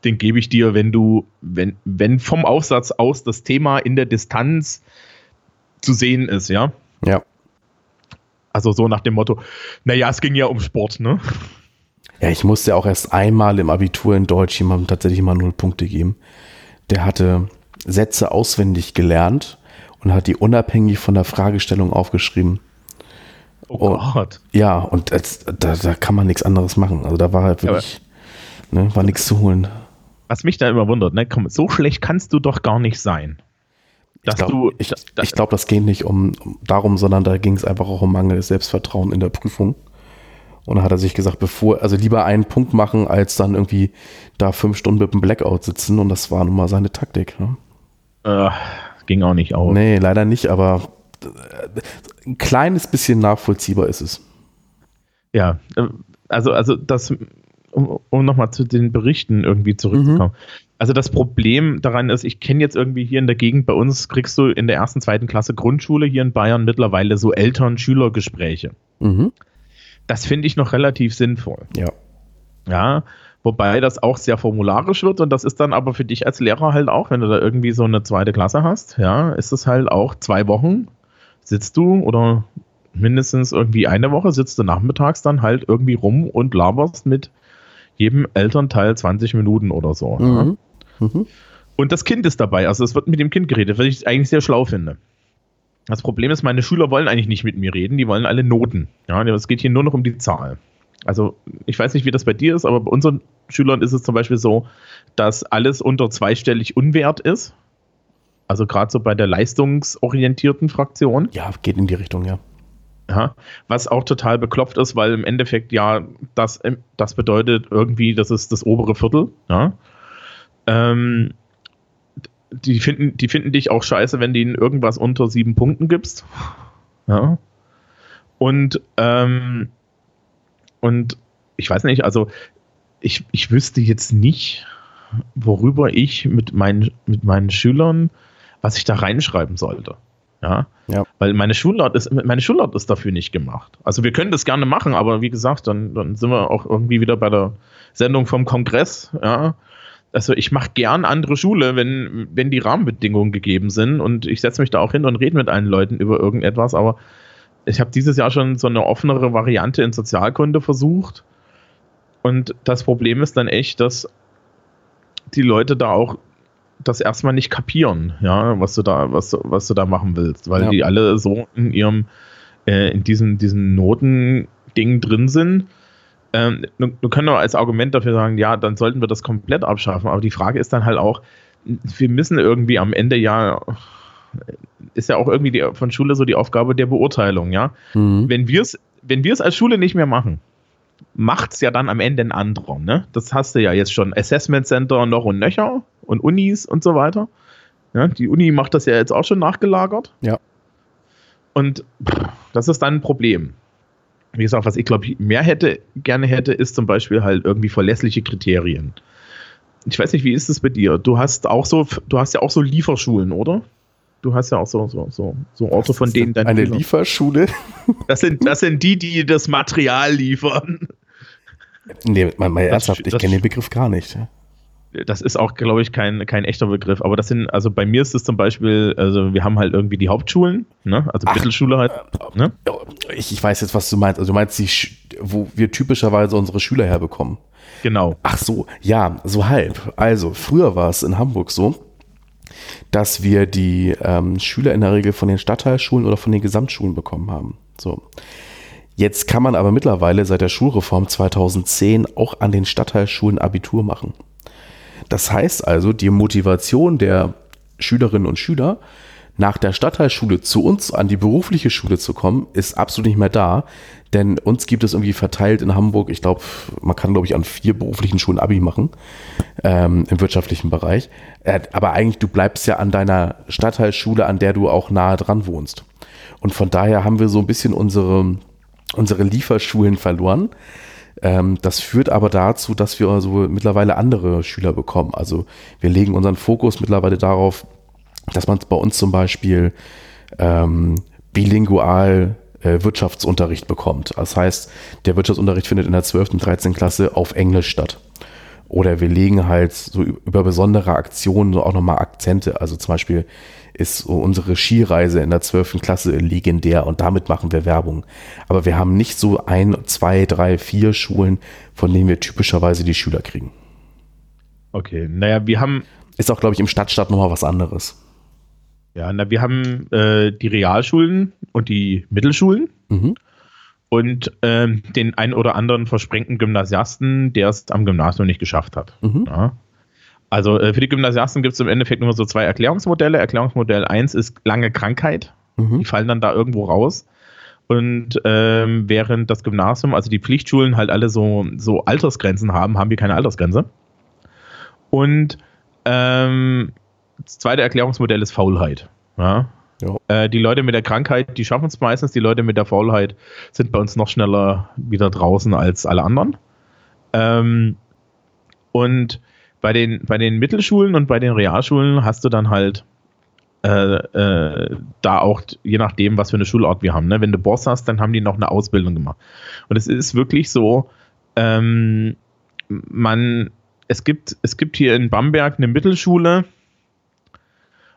den gebe ich dir, wenn du, wenn, wenn vom Aufsatz aus das Thema in der Distanz zu sehen ist, ja? Ja. Also so nach dem Motto, naja, es ging ja um Sport, ne? Ja, ich musste auch erst einmal im Abitur in Deutsch jemandem tatsächlich mal null Punkte geben. Der hatte Sätze auswendig gelernt und hat die unabhängig von der Fragestellung aufgeschrieben. Oh Gott. Ja, und das, da, da kann man nichts anderes machen. Also da war halt wirklich, ne, war nichts zu holen. Was mich da immer wundert, ne, komm, so schlecht kannst du doch gar nicht sein. Ich Dass glaube, du, ich, da- ich glaub, das geht nicht um, um darum, sondern da ging es einfach auch um mangelndes Selbstvertrauen in der Prüfung. Und da hat er sich gesagt, bevor, also lieber einen Punkt machen, als dann irgendwie da fünf Stunden mit dem Blackout sitzen. Und das war nun mal seine Taktik. Ne? äh, ging auch nicht auf. Nee, leider nicht, aber äh, ein kleines bisschen nachvollziehbar ist es. Ja, äh, also, also das, um, um nochmal zu den Berichten irgendwie zurückzukommen. Also das Problem daran ist, ich kenne jetzt irgendwie hier in der Gegend, bei uns kriegst du in der ersten, zweiten Klasse Grundschule hier in Bayern mittlerweile so Eltern-Schüler-Gespräche. Mhm. Das finde ich noch relativ sinnvoll. Ja. Ja, wobei das auch sehr formularisch wird und das ist dann aber für dich als Lehrer halt auch, wenn du da irgendwie so eine zweite Klasse hast, ja, ist es halt auch zwei Wochen sitzt du oder mindestens irgendwie eine Woche sitzt du nachmittags dann halt irgendwie rum und laberst mit jedem Elternteil 20 Minuten oder so. Ja. Mhm. Mhm. Und das Kind ist dabei, also es wird mit dem Kind geredet, was ich eigentlich sehr schlau finde. Das Problem ist, meine Schüler wollen eigentlich nicht mit mir reden, die wollen alle Noten. Ja, es geht hier nur noch um die Zahl. Also ich weiß nicht, wie das bei dir ist, aber bei unseren Schülern ist es zum Beispiel so, dass alles unter zweistellig unwert ist. Also gerade so bei der leistungsorientierten Fraktion. Ja, geht in die Richtung, ja. Ja, was auch total beklopft ist, weil im Endeffekt ja das, das bedeutet irgendwie, das ist das obere Viertel. Ja. Ähm, die, finden, die finden dich auch scheiße, wenn du ihnen irgendwas unter sieben Punkten gibst. Ja. Und, ähm, und ich weiß nicht, also ich, ich wüsste jetzt nicht, worüber ich mit meinen, mit meinen Schülern, was ich da reinschreiben sollte. Ja. Ja. Weil meine Schulart ist, meine Schulart ist dafür nicht gemacht. Also wir können das gerne machen, aber wie gesagt, dann, dann sind wir auch irgendwie wieder bei der Sendung vom Kongress, ja. Also ich mache gern andere Schule, wenn, wenn die Rahmenbedingungen gegeben sind und ich setze mich da auch hin und rede mit allen Leuten über irgendetwas, aber ich habe dieses Jahr schon so eine offenere Variante in Sozialkunde versucht und das Problem ist dann echt, dass die Leute da auch das erstmal nicht kapieren, ja, was du da, was, was du da machen willst, weil Ja. die alle so in ihrem, äh, in diesem, diesen Notending drin sind. Ähm, du, du können doch als Argument dafür sagen, ja, dann sollten wir das komplett abschaffen, aber die Frage ist dann halt auch, wir müssen irgendwie am Ende ja, ist ja auch irgendwie die, von Schule so die Aufgabe der Beurteilung, ja. Mhm. Wenn wir es wenn wir es als Schule nicht mehr machen, macht es ja dann am Ende ein anderer. Ne? Das hast du ja jetzt schon. Assessment Center noch und nöcher und Unis und so weiter. Ja, die Uni macht das ja jetzt auch schon nachgelagert. Ja. Und das ist dann ein Problem. Wie gesagt, was ich glaube, ich mehr hätte, gerne hätte, ist zum Beispiel halt irgendwie verlässliche Kriterien. Ich weiß nicht, wie ist es bei dir? Du hast auch so, du hast ja auch so Lieferschulen, oder? Du hast ja auch so, so, so, so Orte, von denen dann Eine Lieferschule? das sind, das sind die, die das Material liefern. Nee, mal, mal ernsthaft, ich kenne den Begriff gar nicht. Das ist auch, glaube ich, kein, kein echter Begriff. Aber das sind, also bei mir ist es zum Beispiel, also wir haben halt irgendwie die Hauptschulen, ne? also Ach. Mittelschule halt. Ne? Ich, ich weiß jetzt, was du meinst. Also du meinst, die, wo wir typischerweise unsere Schüler herbekommen. Genau. Ach so, ja, so halb. Also, früher war es in Hamburg so, dass wir die ähm, Schüler in der Regel von den Stadtteilschulen oder von den Gesamtschulen bekommen haben. So. Jetzt kann man aber mittlerweile seit der Schulreform 2010 auch an den Stadtteilschulen Abitur machen. Das heißt also, die Motivation der Schülerinnen und Schüler, nach der Stadtteilschule zu uns an die berufliche Schule zu kommen, ist absolut nicht mehr da. Denn uns gibt es irgendwie verteilt in Hamburg, ich glaube, man kann, glaube ich, an vier beruflichen Schulen Abi machen, ähm, im wirtschaftlichen Bereich. Äh, aber eigentlich, du bleibst ja an deiner Stadtteilschule, an der du auch nahe dran wohnst. Und von daher haben wir so ein bisschen unsere, unsere Lieferschulen verloren. Ähm, das führt aber dazu, dass wir also mittlerweile andere Schüler bekommen. Also wir legen unseren Fokus mittlerweile darauf, dass man bei uns zum Beispiel ähm, bilingual äh, Wirtschaftsunterricht bekommt. Das heißt, der Wirtschaftsunterricht findet in der 12. und 13. Klasse auf Englisch statt. Oder wir legen halt so über besondere Aktionen so auch nochmal Akzente. Also zum Beispiel ist so unsere Skireise in der 12. Klasse legendär und damit machen wir Werbung. Aber wir haben nicht so ein, zwei, drei, vier Schulen, von denen wir typischerweise die Schüler kriegen. Okay, naja, wir haben. Ist auch, glaube ich, im Stadtstaat nochmal was anderes. Ja, na, wir haben äh, die Realschulen und die Mittelschulen Mhm. und ähm, den ein oder anderen versprengten Gymnasiasten, der es am Gymnasium nicht geschafft hat. Mhm. Ja. Also äh, für die Gymnasiasten gibt es im Endeffekt nur so zwei Erklärungsmodelle. Erklärungsmodell 1 ist lange Krankheit. Mhm. Die fallen dann da irgendwo raus. Und ähm, während das Gymnasium, also die Pflichtschulen halt alle so, so Altersgrenzen haben, haben wir keine Altersgrenze. Und ähm, das zweite Erklärungsmodell ist Faulheit. Ja? Äh, die Leute mit der Krankheit, die schaffen es meistens. Die Leute mit der Faulheit sind bei uns noch schneller wieder draußen als alle anderen. Ähm, und bei den, bei den Mittelschulen und bei den Realschulen hast du dann halt äh, äh, da auch, je nachdem, was für eine Schulart wir haben. Ne? Wenn du Boss hast, dann haben die noch eine Ausbildung gemacht. Und es ist wirklich so, ähm, man, es gibt, es gibt hier in Bamberg eine Mittelschule,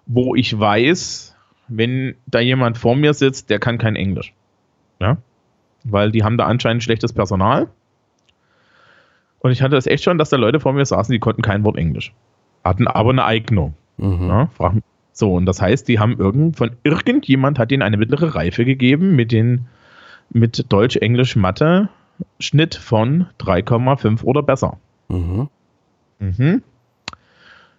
wo ich weiß, wenn da jemand vor mir sitzt, der kann kein Englisch. Ja? Weil die haben da anscheinend schlechtes Personal. Und ich hatte das echt schon, dass da Leute vor mir saßen, die konnten kein Wort Englisch. Hatten aber eine Eignung. Mhm. Ja, so, und das heißt, die haben irgend, von irgendjemand hat ihnen eine mittlere Reife gegeben mit den mit Deutsch, Englisch, Mathe Schnitt von 3,5 oder besser. Mhm. Mhm.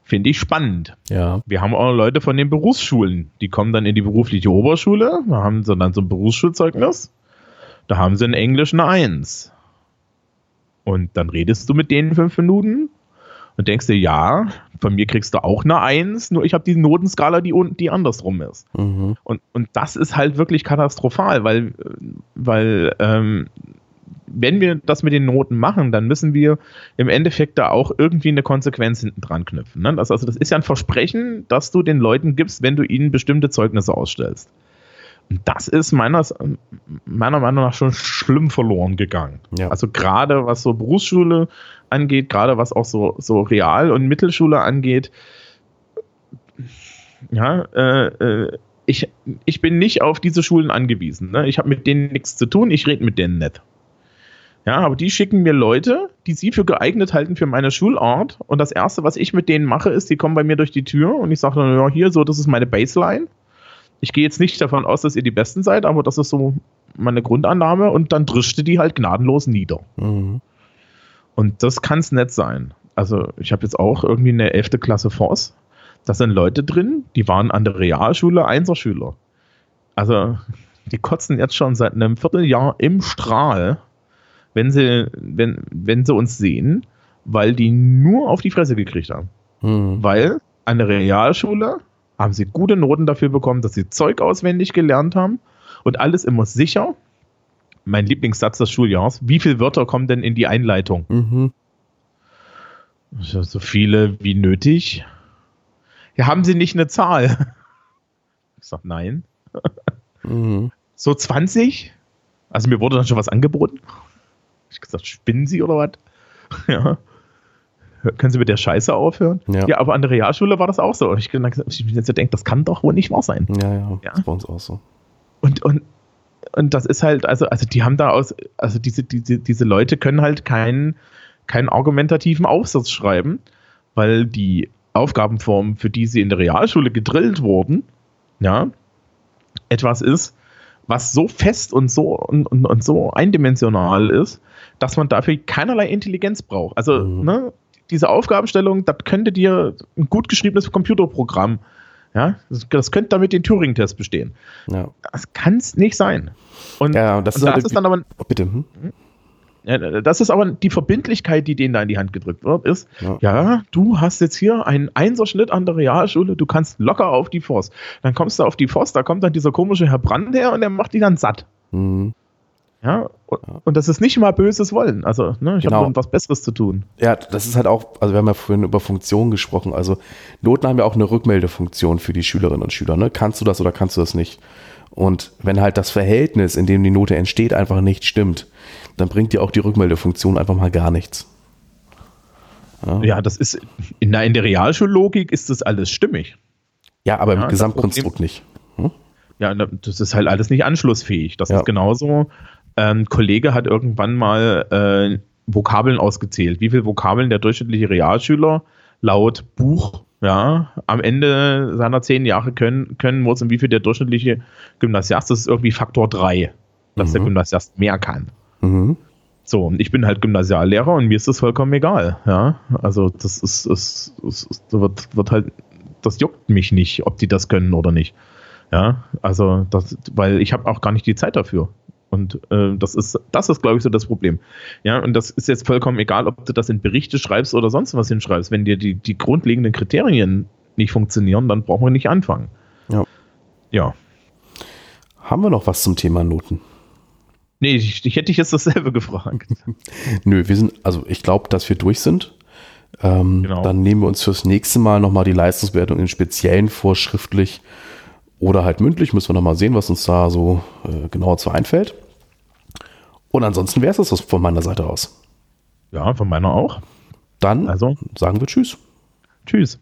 Finde ich spannend. Ja. Wir haben auch Leute von den Berufsschulen, die kommen dann in die berufliche Oberschule, da haben sie dann so ein Berufsschulzeugnis, da haben sie in Englisch eine 1. Und dann redest du mit denen fünf Minuten und denkst dir, ja, von mir kriegst du auch eine 1, nur ich habe die Notenskala, die, die andersrum ist. Mhm. Und, und das ist halt wirklich katastrophal, weil, weil ähm, wenn wir das mit den Noten machen, dann müssen wir im Endeffekt da auch irgendwie eine Konsequenz hinten dran knüpfen. Ne? Das, also das ist ja ein Versprechen, das du den Leuten gibst, wenn du ihnen bestimmte Zeugnisse ausstellst. Und das ist meiner, meiner Meinung nach schon schlimm verloren gegangen. Ja. Also gerade was so Berufsschule angeht, gerade was auch so, so Real- und Mittelschule angeht, ja, äh, äh, ich, ich bin nicht auf diese Schulen angewiesen. Ne? Ich habe mit denen nichts zu tun, ich rede mit denen nicht. Ja, aber die schicken mir Leute, die sie für geeignet halten für meine Schulart. Und das Erste, was ich mit denen mache, ist, die kommen bei mir durch die Tür und ich sage dann, ja, hier, so, das ist meine Baseline. Ich gehe jetzt nicht davon aus, dass ihr die Besten seid, aber das ist so meine Grundannahme und dann drischte die halt gnadenlos nieder. Mhm. Und das kann es nicht sein. Also ich habe jetzt auch irgendwie eine 11. Klasse Voss. Da sind Leute drin, die waren an der Realschule Einserschüler. Also die kotzen jetzt schon seit einem Vierteljahr im Strahl, wenn sie, wenn, wenn sie uns sehen, weil die nur auf die Fresse gekriegt haben. Mhm. Weil an der Realschule haben sie gute Noten dafür bekommen, dass sie Zeug auswendig gelernt haben und alles immer sicher. Mein Lieblingssatz des Schuljahres. Wie viele Wörter kommen denn in die Einleitung? Mhm. So so viele wie nötig. Ja, haben Sie nicht eine Zahl? Ich sag nein. Mhm. So 20? Also mir wurde dann schon was angeboten. Ich gesagt, spinnen Sie oder was? Ja. Können Sie mit der Scheiße aufhören? Ja. aber an der Realschule war das auch so. Und ich, ich bin jetzt gedacht, das kann doch wohl nicht wahr sein. Ja, ja, Ja. ist bei uns auch so. Und, und, und das ist halt, also, also die haben da aus, also diese, diese, diese Leute können halt keinen, keinen argumentativen Aufsatz schreiben, weil die Aufgabenform, für die sie in der Realschule gedrillt wurden, ja, etwas ist, was so fest und so und, und, und so eindimensional ist, dass man dafür keinerlei Intelligenz braucht. Also, Mhm. ne, diese Aufgabenstellung, das könnte dir ein gut geschriebenes Computerprogramm, ja, das, das könnte damit den Turing-Test bestehen. Ja, Das kann es nicht sein. Und, ja das, und ist, das halt ist dann aber, oh, bitte. Hm? ja, das ist aber die Verbindlichkeit, die denen da in die Hand gedrückt wird, ist, Ja. ja, du hast jetzt hier einen Einserschnitt an der Realschule, du kannst locker auf die Forst. Dann kommst du auf die Forst, da kommt dann dieser komische Herr Brand her und der macht die dann satt. Mhm. Ja, und, Ja. und das ist nicht mal böses Wollen. Also, ne, ich Genau. habe was Besseres zu tun. Ja, das ist halt auch, also wir haben ja vorhin über Funktionen gesprochen. Also Noten haben ja auch eine Rückmeldefunktion für die Schülerinnen und Schüler. Ne? Kannst du das oder kannst du das nicht? Und wenn halt das Verhältnis, in dem die Note entsteht, einfach nicht stimmt, dann bringt dir auch die Rückmeldefunktion einfach mal gar nichts. Ja, das ist, in, der- in der Realschullogik ist das alles stimmig. Ja, aber im Gesamtkonstrukt nicht. Hm? Ja, das ist halt alles nicht anschlussfähig. Das ja. ist genauso. Ein ähm, Kollege hat irgendwann mal äh, Vokabeln ausgezählt. Wie viele Vokabeln der durchschnittliche Realschüler laut Buch ja, am Ende seiner zehn Jahre können, können muss und wie viel der durchschnittliche Gymnasiast, das ist irgendwie Faktor 3, dass mhm. der Gymnasiast mehr kann. Mhm. So, und ich bin halt Gymnasiallehrer und mir ist das vollkommen egal. Ja, also das ist, ist, ist, ist wird, wird halt, das juckt mich nicht, ob die das können oder nicht. Ja, also das, weil ich habe auch gar nicht die Zeit dafür. Und äh, das ist, das ist, glaube ich, so das Problem. Ja, und das ist jetzt vollkommen egal, ob du das in Berichte schreibst oder sonst was hinschreibst. Wenn dir die, die grundlegenden Kriterien nicht funktionieren, dann brauchen wir nicht anfangen. Ja. Ja. Haben wir noch was zum Thema Noten? Nee, ich, ich hätte dich jetzt dasselbe gefragt. Nö, wir sind, also ich glaube, dass wir durch sind. Ähm, genau. Dann nehmen wir uns fürs nächste Mal nochmal die Leistungswertung in speziellen vorschriftlich oder halt mündlich. Müssen wir nochmal sehen, was uns da so äh, genauer zu einfällt. Und ansonsten wäre es das von meiner Seite aus. Ja, von meiner auch. Dann also. sagen wir Tschüss. Tschüss.